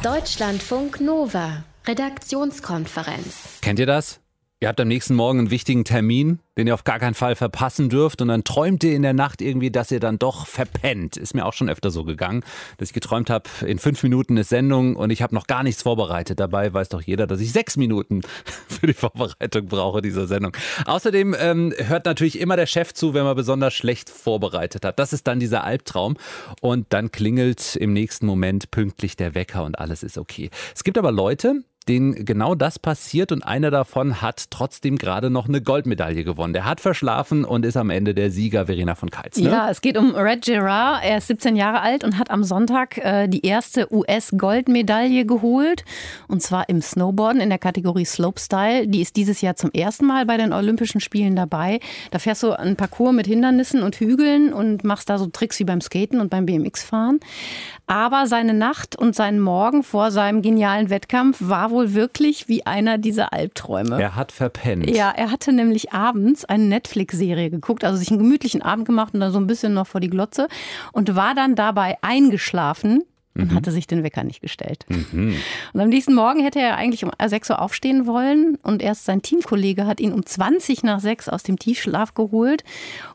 Deutschlandfunk Nova, Redaktionskonferenz. Kennt ihr das? Ihr habt am nächsten Morgen einen wichtigen Termin, den ihr auf gar keinen Fall verpassen dürft und dann träumt ihr in der Nacht irgendwie, dass ihr dann doch verpennt. Ist mir auch schon öfter so gegangen, dass ich geträumt habe, in fünf Minuten ist Sendung und ich habe noch gar nichts vorbereitet. Dabei weiß doch jeder, dass ich sechs Minuten für die Vorbereitung brauche dieser Sendung. Außerdem ähm, hört natürlich immer der Chef zu, wenn man besonders schlecht vorbereitet hat. Das ist dann dieser Albtraum und dann klingelt im nächsten Moment pünktlich der Wecker und alles ist okay. Es gibt aber Leute, denen genau das passiert und einer davon hat trotzdem gerade noch eine Goldmedaille gewonnen. Der hat verschlafen und ist am Ende der Sieger, Verena von Keitz. Ne? Ja, es geht um Red Gerard. Er ist 17 Jahre alt und hat am Sonntag äh, die erste US-Goldmedaille geholt. Und zwar im Snowboarden in der Kategorie Slopestyle. Die ist dieses Jahr zum ersten Mal bei den Olympischen Spielen dabei. Da fährst du einen Parcours mit Hindernissen und Hügeln und machst da so Tricks wie beim Skaten und beim BMX-Fahren. Aber seine Nacht und sein Morgen vor seinem genialen Wettkampf war wohl wirklich wie einer dieser Albträume. Er hat verpennt. Ja, er hatte nämlich abends eine Netflix-Serie geguckt, also sich einen gemütlichen Abend gemacht und dann so ein bisschen noch vor die Glotze und war dann dabei eingeschlafen und mhm. hatte sich den Wecker nicht gestellt. Mhm. Und am nächsten Morgen hätte er eigentlich um 6 Uhr aufstehen wollen und erst sein Teamkollege hat ihn um 20 nach 6 aus dem Tiefschlaf geholt.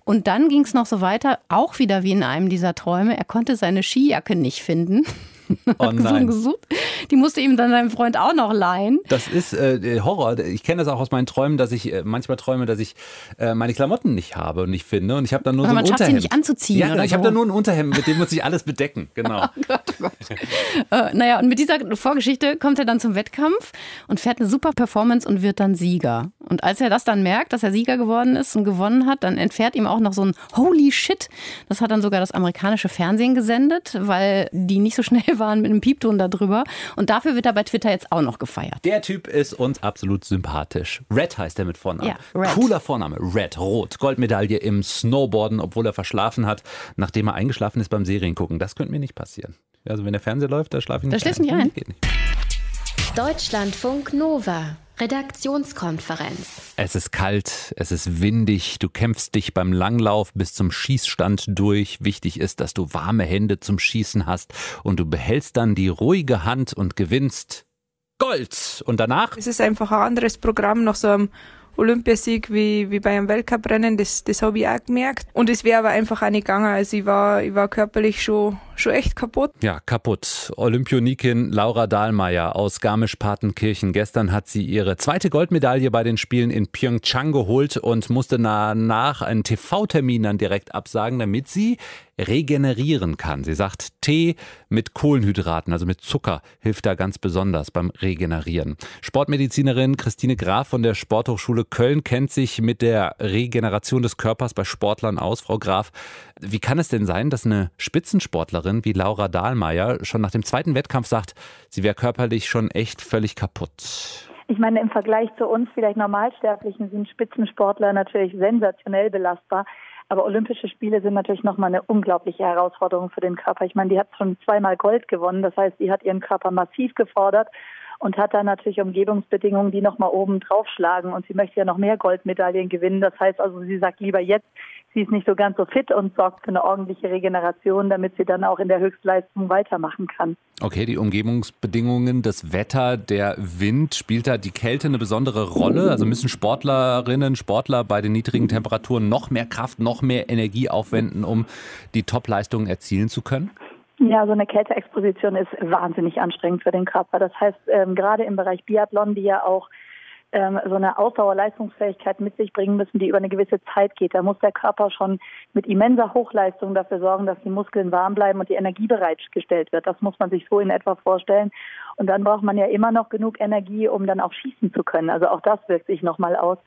Und dann ging es noch so weiter, auch wieder wie in einem dieser Träume. Er konnte seine Skijacke nicht finden. Oh nein. gesucht. Die musste ihm dann seinem Freund auch noch leihen. Das ist äh, Horror. Ich kenne das auch aus meinen Träumen, dass ich äh, manchmal träume, dass ich äh, meine Klamotten nicht habe und nicht finde. Und ich habe dann nur Aber so ein man Unterhemd. sie nicht anzuziehen. Ja, oder ich so. habe dann nur ein Unterhemd, mit dem muss ich alles bedecken. Genau. oh Gott, oh Gott. äh, naja, und mit dieser Vorgeschichte kommt er dann zum Wettkampf und fährt eine super Performance und wird dann Sieger. Und als er das dann merkt, dass er Sieger geworden ist und gewonnen hat, dann entfährt ihm auch noch so ein Holy Shit. Das hat dann sogar das amerikanische Fernsehen gesendet, weil die nicht so schnell waren mit einem Piepton darüber. Und dafür wird er bei Twitter jetzt auch noch gefeiert. Der Typ ist uns absolut sympathisch. Red heißt er mit Vornamen. Ja, Red. Cooler Vorname. Red, rot. Goldmedaille im Snowboarden, obwohl er verschlafen hat, nachdem er eingeschlafen ist beim Seriengucken. Das könnte mir nicht passieren. Also wenn der Fernseher läuft, da schlafe ich nicht Da schläfst du nicht ein? Deutschlandfunk Nova. Redaktionskonferenz. Es ist kalt, es ist windig, du kämpfst dich beim Langlauf bis zum Schießstand durch. Wichtig ist, dass du warme Hände zum Schießen hast und du behältst dann die ruhige Hand und gewinnst Gold. Und danach? Es ist einfach ein anderes Programm nach so einem Olympiasieg wie, wie bei einem Weltcuprennen, das, das habe ich auch gemerkt. Und es wäre aber einfach auch nicht gegangen. Also ich war, ich war körperlich schon, schon echt kaputt. Ja, kaputt. Olympionikin Laura Dahlmeier aus Garmisch-Partenkirchen. Gestern hat sie ihre zweite Goldmedaille bei den Spielen in Pyeongchang geholt und musste danach einen TV-Termin dann direkt absagen, damit sie regenerieren kann. Sie sagt, Tee mit Kohlenhydraten, also mit Zucker, hilft da ganz besonders beim Regenerieren. Sportmedizinerin Christine Graf von der Sporthochschule Köln kennt sich mit der Regeneration des Körpers bei Sportlern aus. Frau Graf, wie kann es denn sein, dass eine Spitzensportlerin wie Laura Dahlmeier schon nach dem zweiten Wettkampf sagt, sie wäre körperlich schon echt völlig kaputt? Ich meine, im Vergleich zu uns vielleicht Normalsterblichen sind Spitzensportler natürlich sensationell belastbar. Aber Olympische Spiele sind natürlich nochmal eine unglaubliche Herausforderung für den Körper. Ich meine, die hat schon zweimal Gold gewonnen. Das heißt, die hat ihren Körper massiv gefordert und hat dann natürlich Umgebungsbedingungen, die nochmal oben draufschlagen. Und sie möchte ja noch mehr Goldmedaillen gewinnen. Das heißt also, sie sagt lieber jetzt, sie ist nicht so ganz so fit und sorgt für eine ordentliche Regeneration, damit sie dann auch in der Höchstleistung weitermachen kann. Okay, die Umgebungsbedingungen, das Wetter, der Wind, spielt da die Kälte eine besondere Rolle? Also müssen Sportlerinnen, Sportler bei den niedrigen Temperaturen noch mehr Kraft, noch mehr Energie aufwenden, um die Topleistungen erzielen zu können? Ja, so eine Kälteexposition ist wahnsinnig anstrengend für den Körper. Das heißt, ähm, gerade im Bereich Biathlon, die ja auch ähm, so eine Ausdauerleistungsfähigkeit mit sich bringen müssen, die über eine gewisse Zeit geht. Da muss der Körper schon mit immenser Hochleistung dafür sorgen, dass die Muskeln warm bleiben und die Energie bereitgestellt wird. Das muss man sich so in etwa vorstellen. Und dann braucht man ja immer noch genug Energie, um dann auch schießen zu können. Also auch das wirkt sich nochmal aus.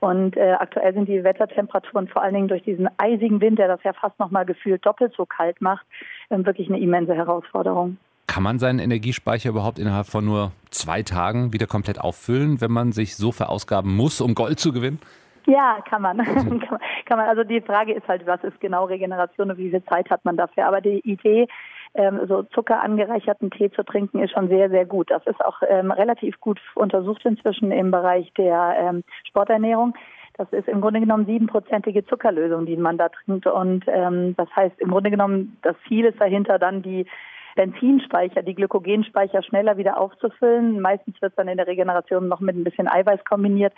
Und äh, aktuell sind die Wettertemperaturen vor allen Dingen durch diesen eisigen Wind, der das ja fast nochmal gefühlt doppelt so kalt macht, äh, wirklich eine immense Herausforderung. Kann man seinen Energiespeicher überhaupt innerhalb von nur zwei Tagen wieder komplett auffüllen, wenn man sich so verausgaben muss, um Gold zu gewinnen? Ja, kann man. kann man. Also die Frage ist halt, was ist genau Regeneration und wie viel Zeit hat man dafür? Aber die Idee, ähm, so zuckerangereicherten Tee zu trinken, ist schon sehr, sehr gut. Das ist auch ähm, relativ gut untersucht inzwischen im Bereich der ähm, Sporternährung. Das ist im Grunde genommen siebenprozentige Zuckerlösung, die man da trinkt. Und ähm, das heißt im Grunde genommen, das Ziel ist dahinter dann die Benzinspeicher, die Glykogenspeicher schneller wieder aufzufüllen. Meistens wird dann in der Regeneration noch mit ein bisschen Eiweiß kombiniert.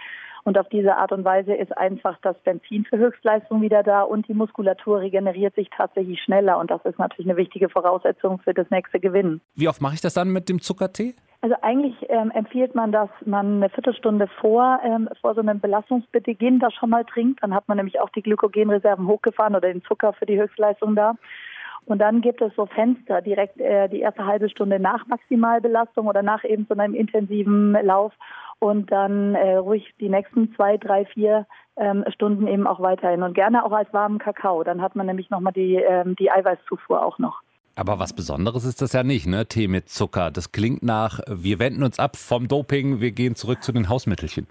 Und auf diese Art und Weise ist einfach das Benzin für Höchstleistung wieder da und die Muskulatur regeneriert sich tatsächlich schneller. Und das ist natürlich eine wichtige Voraussetzung für das nächste Gewinnen. Wie oft mache ich das dann mit dem Zuckertee? Also eigentlich ähm, empfiehlt man, dass man eine Viertelstunde vor, ähm, vor so einem Belastungsbeginn das schon mal trinkt. Dann hat man nämlich auch die Glykogenreserven hochgefahren oder den Zucker für die Höchstleistung da. Und dann gibt es so Fenster direkt äh, die erste halbe Stunde nach Maximalbelastung oder nach eben so einem intensiven Lauf und dann äh, ruhig die nächsten zwei, drei, vier ähm, Stunden eben auch weiterhin und gerne auch als warmen Kakao. Dann hat man nämlich nochmal die, ähm, die Eiweißzufuhr auch noch. Aber was Besonderes ist das ja nicht, ne? Tee mit Zucker. Das klingt nach, wir wenden uns ab vom Doping, wir gehen zurück zu den Hausmittelchen.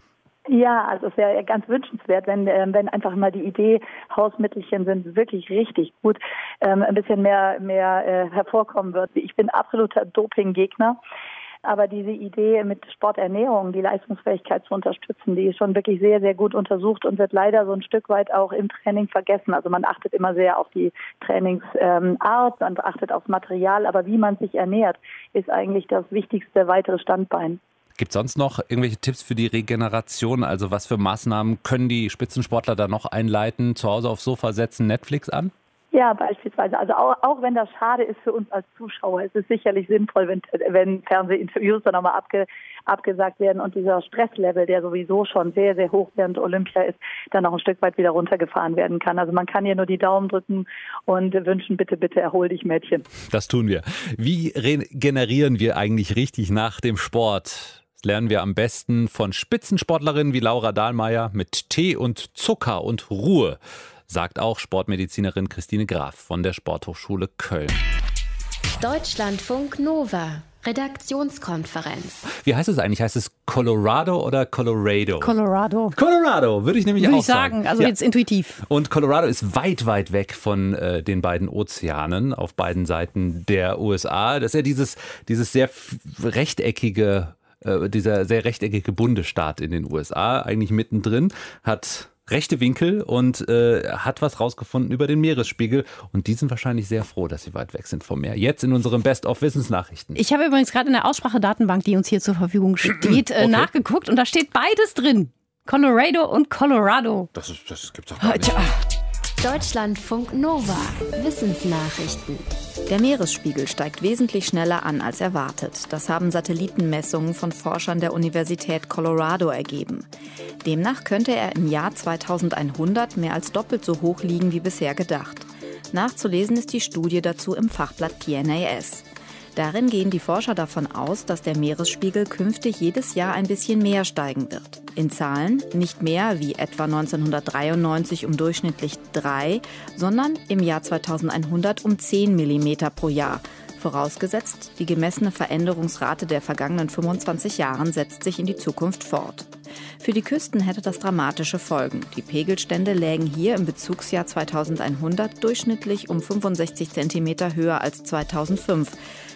Ja, also es wäre ganz wünschenswert, wenn, äh, wenn einfach mal die Idee, Hausmittelchen sind wirklich richtig gut, ähm, ein bisschen mehr, mehr äh, hervorkommen wird. Ich bin absoluter Doping-Gegner. Aber diese Idee mit Sporternährung, die Leistungsfähigkeit zu unterstützen, die ist schon wirklich sehr, sehr gut untersucht und wird leider so ein Stück weit auch im Training vergessen. Also man achtet immer sehr auf die Trainingsart, man achtet aufs Material, aber wie man sich ernährt, ist eigentlich das wichtigste weitere Standbein. Gibt es sonst noch irgendwelche Tipps für die Regeneration? Also was für Maßnahmen können die Spitzensportler da noch einleiten? Zu Hause aufs Sofa setzen, Netflix an? Ja, beispielsweise. Also auch, auch wenn das schade ist für uns als Zuschauer, ist es sicherlich sinnvoll, wenn, wenn Fernsehinterviews dann nochmal abge, abgesagt werden und dieser Stresslevel, der sowieso schon sehr, sehr hoch während Olympia ist, dann noch ein Stück weit wieder runtergefahren werden kann. Also man kann hier nur die Daumen drücken und wünschen, bitte, bitte erhol dich, Mädchen. Das tun wir. Wie regenerieren wir eigentlich richtig nach dem Sport? Das lernen wir am besten von Spitzensportlerinnen wie Laura Dahlmeier mit Tee und Zucker und Ruhe sagt auch Sportmedizinerin Christine Graf von der Sporthochschule Köln. Deutschlandfunk Nova. Redaktionskonferenz. Wie heißt es eigentlich? Heißt es Colorado oder Colorado? Colorado. Colorado, würde ich nämlich würde auch ich sagen. Also ja. jetzt intuitiv. Und Colorado ist weit, weit weg von äh, den beiden Ozeanen auf beiden Seiten der USA. Das ist ja dieses, dieses sehr rechteckige, äh, dieser sehr rechteckige Bundesstaat in den USA, eigentlich mittendrin, hat rechte Winkel und äh, hat was rausgefunden über den Meeresspiegel. Und die sind wahrscheinlich sehr froh, dass sie weit weg sind vom Meer. Jetzt in unserem Best-of-Wissensnachrichten. Ich habe übrigens gerade in der Aussprachedatenbank, die uns hier zur Verfügung steht, äh, okay. nachgeguckt und da steht beides drin. Colorado und Colorado. Das, ist, das gibt's doch gar nicht. Deutschlandfunk Nova. Wissensnachrichten. Der Meeresspiegel steigt wesentlich schneller an als erwartet. Das haben Satellitenmessungen von Forschern der Universität Colorado ergeben. Demnach könnte er im Jahr 2100 mehr als doppelt so hoch liegen wie bisher gedacht. Nachzulesen ist die Studie dazu im Fachblatt PNAS. Darin gehen die Forscher davon aus, dass der Meeresspiegel künftig jedes Jahr ein bisschen mehr steigen wird. In Zahlen nicht mehr wie etwa 1993 um durchschnittlich drei, sondern im Jahr 2100 um 10 mm pro Jahr. Vorausgesetzt, die gemessene Veränderungsrate der vergangenen 25 Jahren setzt sich in die Zukunft fort. Für die Küsten hätte das dramatische Folgen. Die Pegelstände lägen hier im Bezugsjahr 2100 durchschnittlich um 65 cm höher als 2005.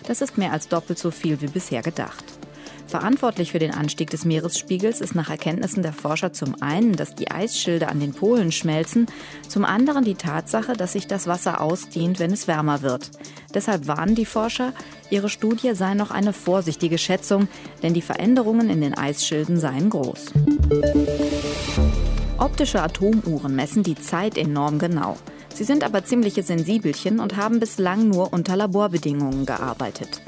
Das ist mehr als doppelt so viel wie bisher gedacht. Verantwortlich für den Anstieg des Meeresspiegels ist nach Erkenntnissen der Forscher zum einen, dass die Eisschilde an den Polen schmelzen, zum anderen die Tatsache, dass sich das Wasser ausdehnt, wenn es wärmer wird. Deshalb warnen die Forscher, ihre Studie sei noch eine vorsichtige Schätzung, denn die Veränderungen in den Eisschilden seien groß. Optische Atomuhren messen die Zeit enorm genau. Sie sind aber ziemliche Sensibelchen und haben bislang nur unter Laborbedingungen gearbeitet.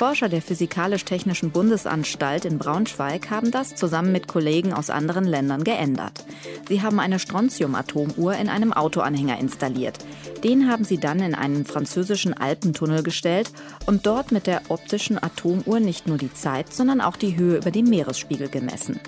Forscher der Physikalisch-Technischen Bundesanstalt in Braunschweig haben das zusammen mit Kollegen aus anderen Ländern geändert. Sie haben eine Strontium-Atomuhr in einem Autoanhänger installiert. Den haben sie dann in einen französischen Alpentunnel gestellt und dort mit der optischen Atomuhr nicht nur die Zeit, sondern auch die Höhe über dem Meeresspiegel gemessen.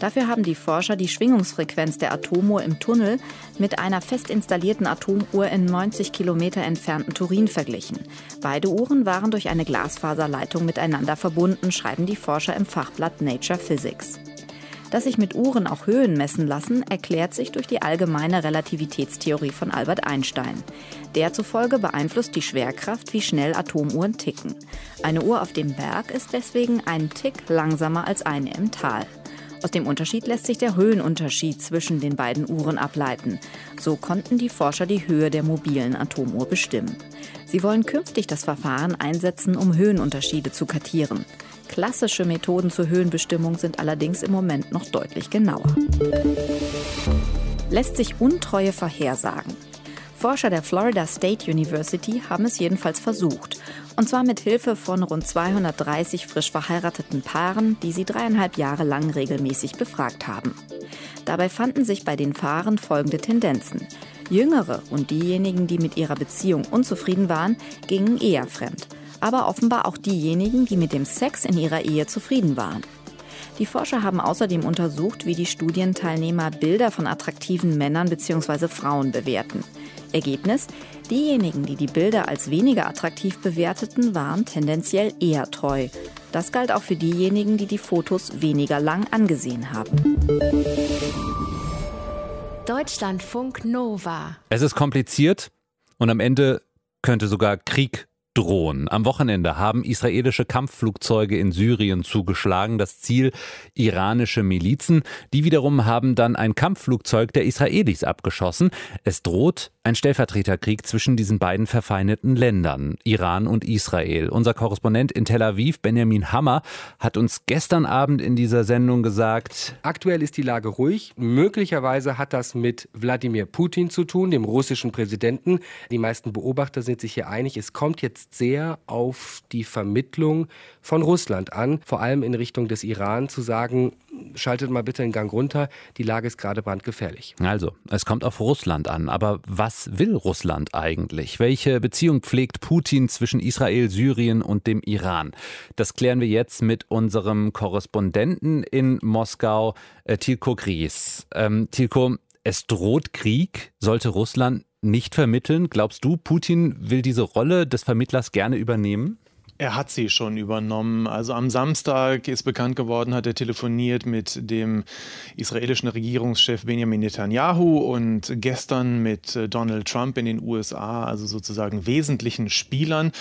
Dafür haben die Forscher die Schwingungsfrequenz der Atomuhr im Tunnel mit einer fest installierten Atomuhr in 90 Kilometer entfernten Turin verglichen. Beide Uhren waren durch eine Glasfaserleitung miteinander verbunden, schreiben die Forscher im Fachblatt Nature Physics. Dass sich mit Uhren auch Höhen messen lassen, erklärt sich durch die allgemeine Relativitätstheorie von Albert Einstein. Der zufolge beeinflusst die Schwerkraft, wie schnell Atomuhren ticken. Eine Uhr auf dem Berg ist deswegen einen Tick langsamer als eine im Tal. Aus dem Unterschied lässt sich der Höhenunterschied zwischen den beiden Uhren ableiten. So konnten die Forscher die Höhe der mobilen Atomuhr bestimmen. Sie wollen künftig das Verfahren einsetzen, um Höhenunterschiede zu kartieren. Klassische Methoden zur Höhenbestimmung sind allerdings im Moment noch deutlich genauer. Lässt sich Untreue vorhersagen? Forscher der Florida State University haben es jedenfalls versucht. Und zwar mit Hilfe von rund 230 frisch verheirateten Paaren, die sie dreieinhalb Jahre lang regelmäßig befragt haben. Dabei fanden sich bei den Paaren folgende Tendenzen. Jüngere und diejenigen, die mit ihrer Beziehung unzufrieden waren, gingen eher fremd. Aber offenbar auch diejenigen, die mit dem Sex in ihrer Ehe zufrieden waren. Die Forscher haben außerdem untersucht, wie die Studienteilnehmer Bilder von attraktiven Männern bzw. Frauen bewerten. Ergebnis? Diejenigen, die die Bilder als weniger attraktiv bewerteten, waren tendenziell eher treu. Das galt auch für diejenigen, die die Fotos weniger lang angesehen haben. Deutschlandfunk Nova. Es ist kompliziert und am Ende könnte sogar Krieg drohen. Am Wochenende haben israelische Kampfflugzeuge in Syrien zugeschlagen. Das Ziel iranische Milizen. Die wiederum haben dann ein Kampfflugzeug der Israelis abgeschossen. Es droht ein Stellvertreterkrieg zwischen diesen beiden verfeindeten Ländern, Iran und Israel. Unser Korrespondent in Tel Aviv, Benjamin Hammer, hat uns gestern Abend in dieser Sendung gesagt, aktuell ist die Lage ruhig. Möglicherweise hat das mit Wladimir Putin zu tun, dem russischen Präsidenten. Die meisten Beobachter sind sich hier einig, es kommt jetzt sehr auf die Vermittlung von Russland an, vor allem in Richtung des Iran, zu sagen, schaltet mal bitte den Gang runter, die Lage ist gerade brandgefährlich. Also, es kommt auf Russland an, aber was will Russland eigentlich? Welche Beziehung pflegt Putin zwischen Israel, Syrien und dem Iran? Das klären wir jetzt mit unserem Korrespondenten in Moskau, äh, Tilko Gries. Ähm, Tilko, es droht Krieg. Sollte Russland nicht vermitteln? Glaubst du, Putin will diese Rolle des Vermittlers gerne übernehmen? Er hat sie schon übernommen. Also am Samstag ist bekannt geworden, hat er telefoniert mit dem israelischen Regierungschef Benjamin Netanyahu und gestern mit äh, Donald Trump in den USA, also sozusagen wesentlichen Spielern.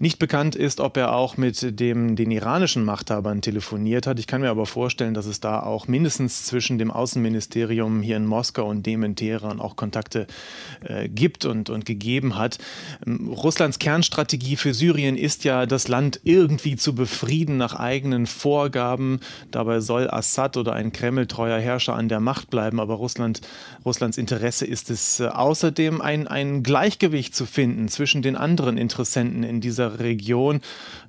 Nicht bekannt ist, ob er auch mit dem, den iranischen Machthabern telefoniert hat. Ich kann mir aber vorstellen, dass es da auch mindestens zwischen dem Außenministerium hier in Moskau und dem in Teheran auch Kontakte äh, gibt und, und gegeben hat. Ähm, Russlands Kernstrategie für Syrien ist ja, dass das Land irgendwie zu befrieden nach eigenen Vorgaben. Dabei soll Assad oder ein kremltreuer Herrscher an der Macht bleiben. Aber Russland, Russlands Interesse ist es äh, außerdem, ein, ein Gleichgewicht zu finden zwischen den anderen Interessenten in dieser Region.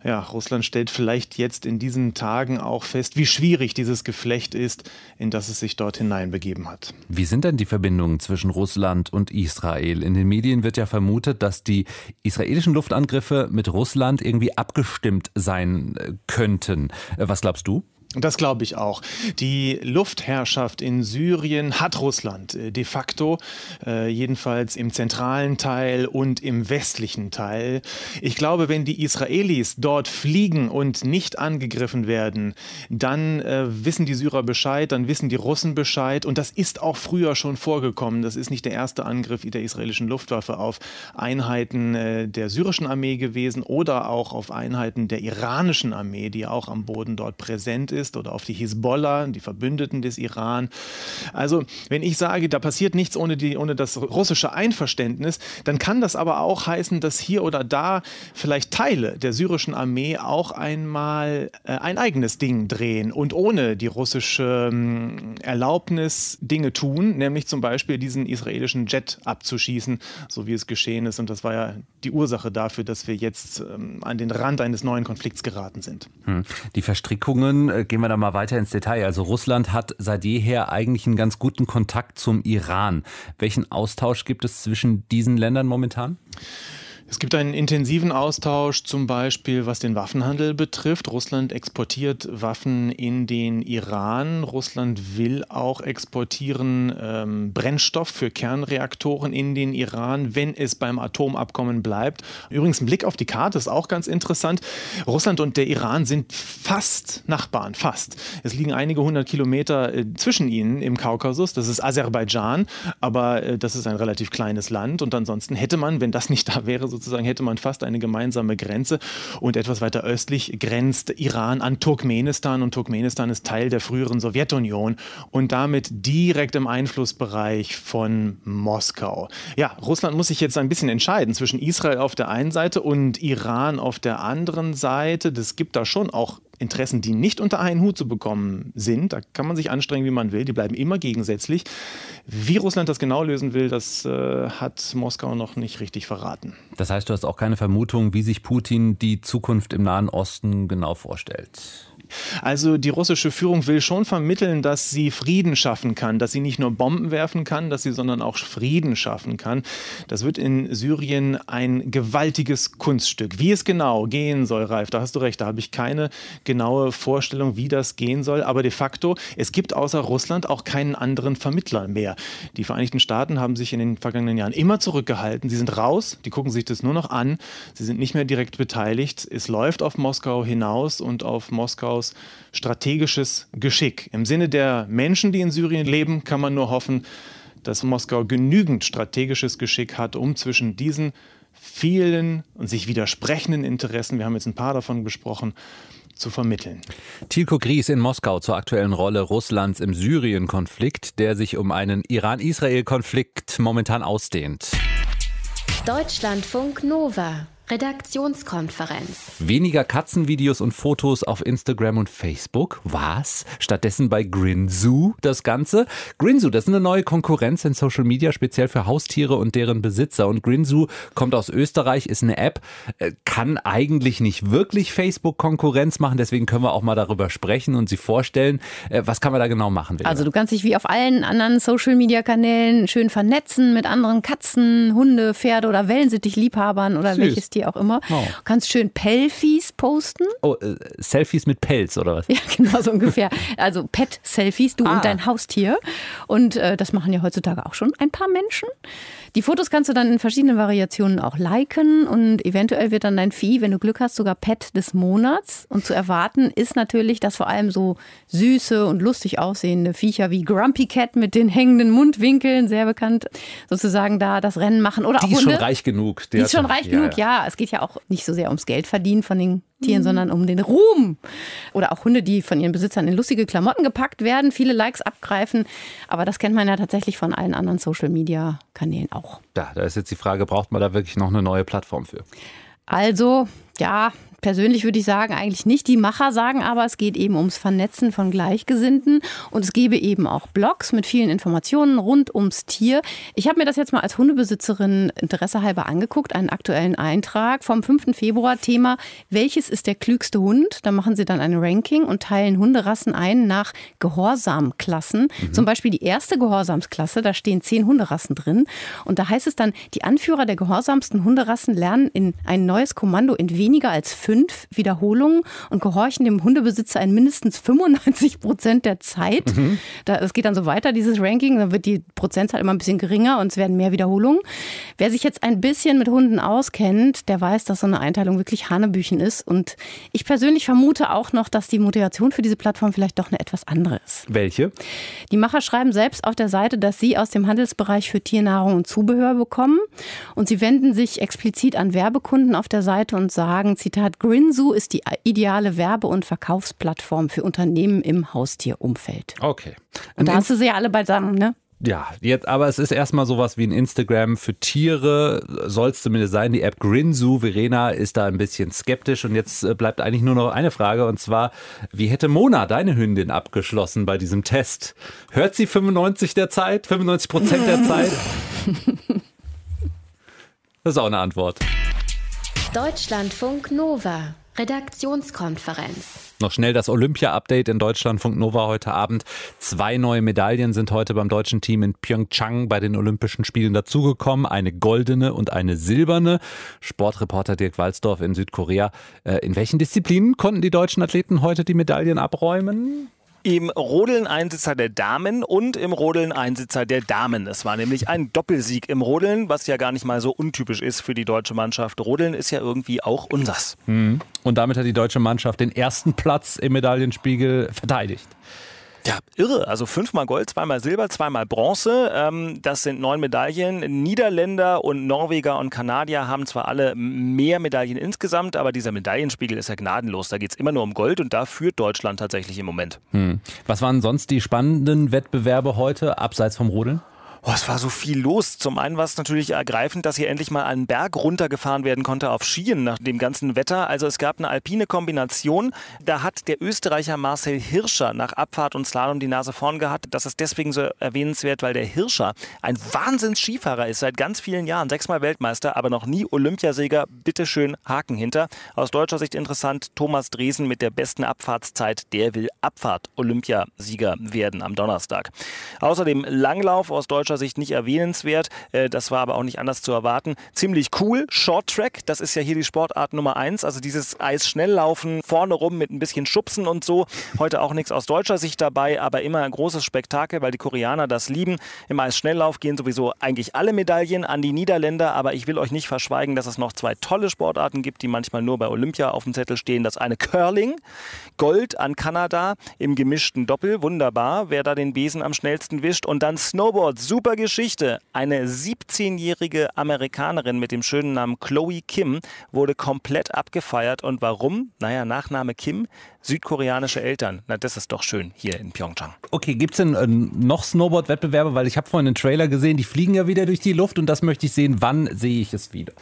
Ja, Russland stellt vielleicht jetzt in diesen Tagen auch fest, wie schwierig dieses Geflecht ist, in das es sich dort hineinbegeben hat. Wie sind denn die Verbindungen zwischen Russland und Israel? In den Medien wird ja vermutet, dass die israelischen Luftangriffe mit Russland irgendwie abgestimmt sein äh, könnten. Äh, was glaubst du? Das glaube ich auch. Die Luftherrschaft in Syrien hat Russland äh, de facto, äh, jedenfalls im zentralen Teil und im westlichen Teil. Ich glaube, wenn die Israelis dort fliegen und nicht angegriffen werden, dann äh, wissen die Syrer Bescheid, dann wissen die Russen Bescheid. Und das ist auch früher schon vorgekommen. Das ist nicht der erste Angriff der israelischen Luftwaffe auf Einheiten der syrischen Armee gewesen oder auch auf Einheiten der iranischen Armee, die auch am Boden dort präsent ist ist oder auf die Hisbollah, die Verbündeten des Iran. Also wenn ich sage, da passiert nichts ohne, die, ohne das russische Einverständnis, dann kann das aber auch heißen, dass hier oder da vielleicht Teile der syrischen Armee auch einmal äh, ein eigenes Ding drehen und ohne die russische äh, Erlaubnis Dinge tun, nämlich zum Beispiel diesen israelischen Jet abzuschießen, so wie es geschehen ist. Und das war ja die Ursache dafür, dass wir jetzt ähm, an den Rand eines neuen Konflikts geraten sind. Hm. Die Verstrickungen, äh, gehen wir da mal weiter ins Detail. Also Russland hat seit jeher eigentlich einen ganz guten Kontakt zum Iran. Welchen Austausch gibt es zwischen diesen Ländern momentan? Es gibt einen intensiven Austausch zum Beispiel, was den Waffenhandel betrifft. Russland exportiert Waffen in den Iran. Russland will auch exportieren ähm, Brennstoff für Kernreaktoren in den Iran, wenn es beim Atomabkommen bleibt. Übrigens, ein Blick auf die Karte ist auch ganz interessant. Russland und der Iran sind fast Nachbarn, fast. Es liegen einige hundert Kilometer äh, zwischen ihnen im Kaukasus. Das ist Aserbaidschan, aber äh, das ist ein relativ kleines Land. Und ansonsten hätte man, wenn das nicht da wäre, sozusagen hätte man fast eine gemeinsame Grenze. Und etwas weiter östlich grenzt Iran an Turkmenistan und Turkmenistan ist Teil der früheren Sowjetunion und damit direkt im Einflussbereich von Moskau. Ja, Russland muss sich jetzt ein bisschen entscheiden zwischen Israel auf der einen Seite und Iran auf der anderen Seite. Das gibt da schon auch Interessen, die nicht unter einen Hut zu bekommen sind. Da kann man sich anstrengen, wie man will. Die bleiben immer gegensätzlich. Wie Russland das genau lösen will, das äh, hat Moskau noch nicht richtig verraten. Das heißt, du hast auch keine Vermutung, wie sich Putin die Zukunft im Nahen Osten genau vorstellt. Also die russische Führung will schon vermitteln, dass sie Frieden schaffen kann, dass sie nicht nur Bomben werfen kann, dass sie sondern auch Frieden schaffen kann. Das wird in Syrien ein gewaltiges Kunststück. Wie es genau gehen soll, Ralf, da hast du recht, da habe ich keine genaue Vorstellung, wie das gehen soll. Aber de facto, es gibt außer Russland auch keinen anderen Vermittler mehr. Die Vereinigten Staaten haben sich in den vergangenen Jahren immer zurückgehalten. Sie sind raus, die gucken sich das nur noch an. Sie sind nicht mehr direkt beteiligt. Es läuft auf Moskau hinaus und auf Moskau Moskaus strategisches Geschick. Im Sinne der Menschen, die in Syrien leben, kann man nur hoffen, dass Moskau genügend strategisches Geschick hat, um zwischen diesen vielen und sich widersprechenden Interessen, wir haben jetzt ein paar davon besprochen, zu vermitteln. Tilko Gries in Moskau zur aktuellen Rolle Russlands im Syrien-Konflikt, der sich um einen Iran-Israel-Konflikt momentan ausdehnt. Deutschlandfunk Nova Redaktionskonferenz. Weniger Katzenvideos und Fotos auf Instagram und Facebook. Was? Stattdessen bei Grinzu das Ganze. Grinzu, das ist eine neue Konkurrenz in Social Media, speziell für Haustiere und deren Besitzer. Und Grinzu kommt aus Österreich, ist eine App, äh, kann eigentlich nicht wirklich Facebook-Konkurrenz machen. Deswegen können wir auch mal darüber sprechen und sie vorstellen. Äh, was kann man da genau machen? Also du kannst dich wie auf allen anderen Social Media Kanälen schön vernetzen mit anderen Katzen, Hunde, Pferde oder Wellensittich-Liebhabern oder Süß. welches Tier auch immer. Oh. Du kannst schön Pelfies posten. Oh, äh, Selfies mit Pelz oder was? Ja, genau so ungefähr. Also Pet-Selfies, du ah. und dein Haustier. Und äh, das machen ja heutzutage auch schon ein paar Menschen. Die Fotos kannst du dann in verschiedenen Variationen auch liken und eventuell wird dann dein Vieh, wenn du Glück hast, sogar Pet des Monats. Und zu erwarten ist natürlich, dass vor allem so süße und lustig aussehende Viecher wie Grumpy Cat mit den hängenden Mundwinkeln, sehr bekannt, sozusagen da das Rennen machen. Oder die auch Hunde. ist schon reich genug. Die ist schon reich ja, genug, ja. ja. Es geht ja auch nicht so sehr ums Geld verdienen von den Tieren, mhm. sondern um den Ruhm. Oder auch Hunde, die von ihren Besitzern in lustige Klamotten gepackt werden, viele Likes abgreifen. Aber das kennt man ja tatsächlich von allen anderen Social-Media-Kanälen auch. Da, da ist jetzt die Frage, braucht man da wirklich noch eine neue Plattform für? Also, ja, Persönlich würde ich sagen, eigentlich nicht. Die Macher sagen aber, es geht eben ums Vernetzen von Gleichgesinnten und es gebe eben auch Blogs mit vielen Informationen rund ums Tier. Ich habe mir das jetzt mal als Hundebesitzerin interessehalber angeguckt, einen aktuellen Eintrag vom 5. Februar, Thema, welches ist der klügste Hund? Da machen sie dann ein Ranking und teilen Hunderassen ein nach Gehorsamklassen. Mhm. Zum Beispiel die erste Gehorsamsklasse, da stehen zehn Hunderassen drin und da heißt es dann, die Anführer der gehorsamsten Hunderassen lernen in ein neues Kommando in weniger als fünf Wiederholungen und gehorchen dem Hundebesitzer in mindestens 95 Prozent der Zeit. Mhm. Da, es geht dann so weiter, dieses Ranking. Dann wird die Prozentzahl immer ein bisschen geringer und es werden mehr Wiederholungen. Wer sich jetzt ein bisschen mit Hunden auskennt, der weiß, dass so eine Einteilung wirklich Hanebüchen ist. Und ich persönlich vermute auch noch, dass die Motivation für diese Plattform vielleicht doch eine etwas andere ist. Welche? Die Macher schreiben selbst auf der Seite, dass sie aus dem Handelsbereich für Tiernahrung und Zubehör bekommen. Und sie wenden sich explizit an Werbekunden auf der Seite und sagen, sagen, Zitat, Grinzu ist die ideale Werbe- und Verkaufsplattform für Unternehmen im Haustierumfeld. Okay. Und da hast du sie ja alle beisammen, ne? Ja, jetzt, aber es ist erstmal sowas wie ein Instagram für Tiere, soll es zumindest sein. Die App Grinzu, Verena ist da ein bisschen skeptisch und jetzt äh, bleibt eigentlich nur noch eine Frage und zwar, wie hätte Mona, deine Hündin, abgeschlossen bei diesem Test? Hört sie 95 der Zeit, 95 Prozent der Zeit? Das ist auch eine Antwort. Deutschlandfunk Nova. Redaktionskonferenz. Noch schnell das Olympia-Update in Deutschlandfunk Nova heute Abend. Zwei neue Medaillen sind heute beim deutschen Team in Pyeongchang bei den Olympischen Spielen dazugekommen. Eine goldene und eine silberne. Sportreporter Dirk Walzdorf in Südkorea. Äh, in welchen Disziplinen konnten die deutschen Athleten heute die Medaillen abräumen? Im Rodeln Einsitzer der Damen und im Rodeln Einsitzer der Damen. Es war nämlich ein Doppelsieg im Rodeln, was ja gar nicht mal so untypisch ist für die deutsche Mannschaft. Rodeln ist ja irgendwie auch unsers. Mhm. Und damit hat die deutsche Mannschaft den ersten Platz im Medaillenspiegel verteidigt. Ja, irre. Also fünfmal Gold, zweimal Silber, zweimal Bronze. Ähm, das sind neun Medaillen. Niederländer und Norweger und Kanadier haben zwar alle mehr Medaillen insgesamt, aber dieser Medaillenspiegel ist ja gnadenlos. Da geht es immer nur um Gold und da führt Deutschland tatsächlich im Moment. Hm. Was waren sonst die spannenden Wettbewerbe heute, abseits vom Rodeln? Oh, es war so viel los. Zum einen war es natürlich ergreifend, dass hier endlich mal einen Berg runtergefahren werden konnte auf Skien nach dem ganzen Wetter. Also es gab eine alpine Kombination. Da hat der Österreicher Marcel Hirscher nach Abfahrt und Slalom die Nase vorn gehabt. Das ist deswegen so erwähnenswert, weil der Hirscher ein Wahnsinns-Skifahrer ist, seit ganz vielen Jahren. Sechsmal Weltmeister, aber noch nie Olympiasieger. Bitteschön, Haken hinter. Aus deutscher Sicht interessant, Thomas Dresen mit der besten Abfahrtszeit. Der will Abfahrt-Olympiasieger werden am Donnerstag. Außerdem Langlauf aus deutscher Sicht nicht erwähnenswert. Äh, das war aber auch nicht anders zu erwarten. Ziemlich cool. Short Track, das ist ja hier die Sportart Nummer eins. Also dieses Eisschnelllaufen vorne rum mit ein bisschen Schubsen und so. Heute auch nichts aus deutscher Sicht dabei, aber immer ein großes Spektakel, weil die Koreaner das lieben. Im Eisschnelllauf gehen sowieso eigentlich alle Medaillen an die Niederländer, aber ich will euch nicht verschweigen, dass es noch zwei tolle Sportarten gibt, die manchmal nur bei Olympia auf dem Zettel stehen. Das eine Curling, Gold an Kanada im gemischten Doppel, wunderbar, wer da den Besen am schnellsten wischt. Und dann Snowboard, super super Geschichte. Eine 17-jährige Amerikanerin mit dem schönen Namen Chloe Kim wurde komplett abgefeiert. Und warum? Naja, Nachname Kim, südkoreanische Eltern. Na, das ist doch schön hier in Pyeongchang. Okay, gibt es denn äh, noch Snowboard-Wettbewerbe? Weil ich habe vorhin einen Trailer gesehen, die fliegen ja wieder durch die Luft und das möchte ich sehen. Wann sehe ich es wieder?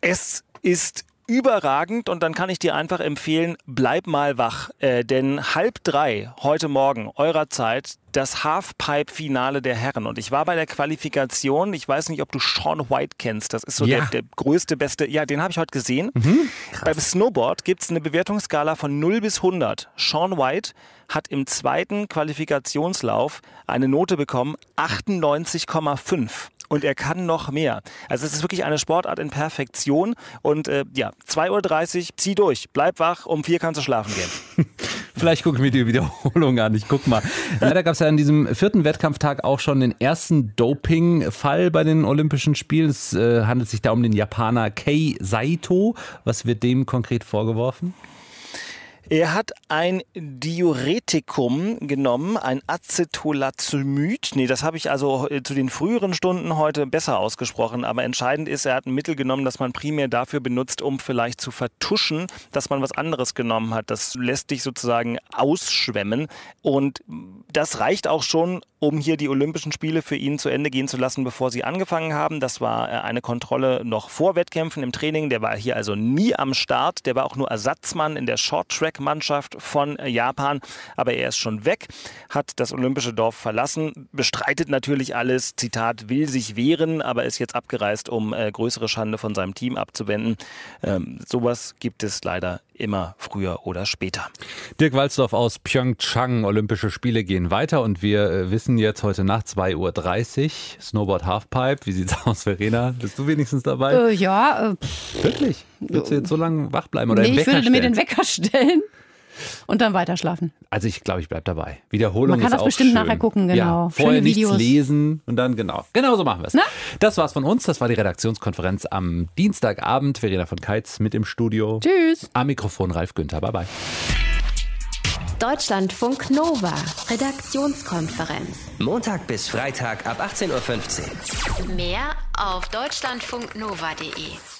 Es ist überragend und dann kann ich dir einfach empfehlen, bleib mal wach, äh, denn halb drei heute Morgen eurer Zeit das Halfpipe-Finale der Herren. Und ich war bei der Qualifikation, ich weiß nicht, ob du Sean White kennst, das ist so ja. der, der, größte, beste, ja, den habe ich heute gesehen. Mhm, Beim Snowboard gibt es eine Bewertungsskala von 0 bis 100. Sean White hat im zweiten Qualifikationslauf eine Note bekommen, 98,5 und er kann noch mehr. Also es ist wirklich eine Sportart in Perfektion und äh, ja, 2.30 Uhr, zieh durch, bleib wach, um vier kannst du schlafen gehen. Vielleicht gucke ich mir die Wiederholung an. Ich guck mal. Leider gab es ja an diesem vierten Wettkampftag auch schon den ersten Doping-Fall bei den Olympischen Spielen. Es äh, handelt sich da um den Japaner Kei Saito. Was wird dem konkret vorgeworfen? Er hat ein Diuretikum genommen, ein Acetolazymid. Nee, das habe ich also äh, zu den früheren Stunden heute besser ausgesprochen. Aber entscheidend ist, er hat ein Mittel genommen, das man primär dafür benutzt, um vielleicht zu vertuschen, dass man was anderes genommen hat. Das lässt dich sozusagen ausschwemmen. Und das reicht auch schon, um hier die Olympischen Spiele für ihn zu Ende gehen zu lassen, bevor sie angefangen haben. Das war äh, eine Kontrolle noch vor Wettkämpfen im Training. Der war hier also nie am Start. Der war auch nur Ersatzmann in der Short Track Mannschaft von Japan. Aber er ist schon weg, hat das olympische Dorf verlassen, bestreitet natürlich alles, Zitat, will sich wehren, aber ist jetzt abgereist, um äh, größere Schande von seinem Team abzuwenden. Ähm, sowas gibt es leider immer früher oder später. Dirk Walzdorf aus Pyeongchang. Olympische Spiele gehen weiter und wir äh, wissen jetzt heute Nacht 2.30 Uhr Snowboard Halfpipe. Wie sieht's aus, Verena? Bist du wenigstens dabei? Äh, ja. Äh, Wirklich? Willst du jetzt so lange wach bleiben oder nee, ich würde mir den Wecker stellen. Und dann weiter schlafen. Also ich glaube, ich bleibe dabei. Wiederholung Man kann das bestimmt schön. nachher gucken, genau. Ja, vorher nichts Videos. lesen und dann genau. Genau so machen wir es. Das war's von uns. Das war die Redaktionskonferenz am Dienstagabend. Verena von Keitz mit im Studio. Tschüss. Am Mikrofon Ralf Günther. Bye bye. Deutschlandfunk Nova. Redaktionskonferenz. Montag bis Freitag ab 18.15 Uhr. Mehr auf deutschlandfunknova.de.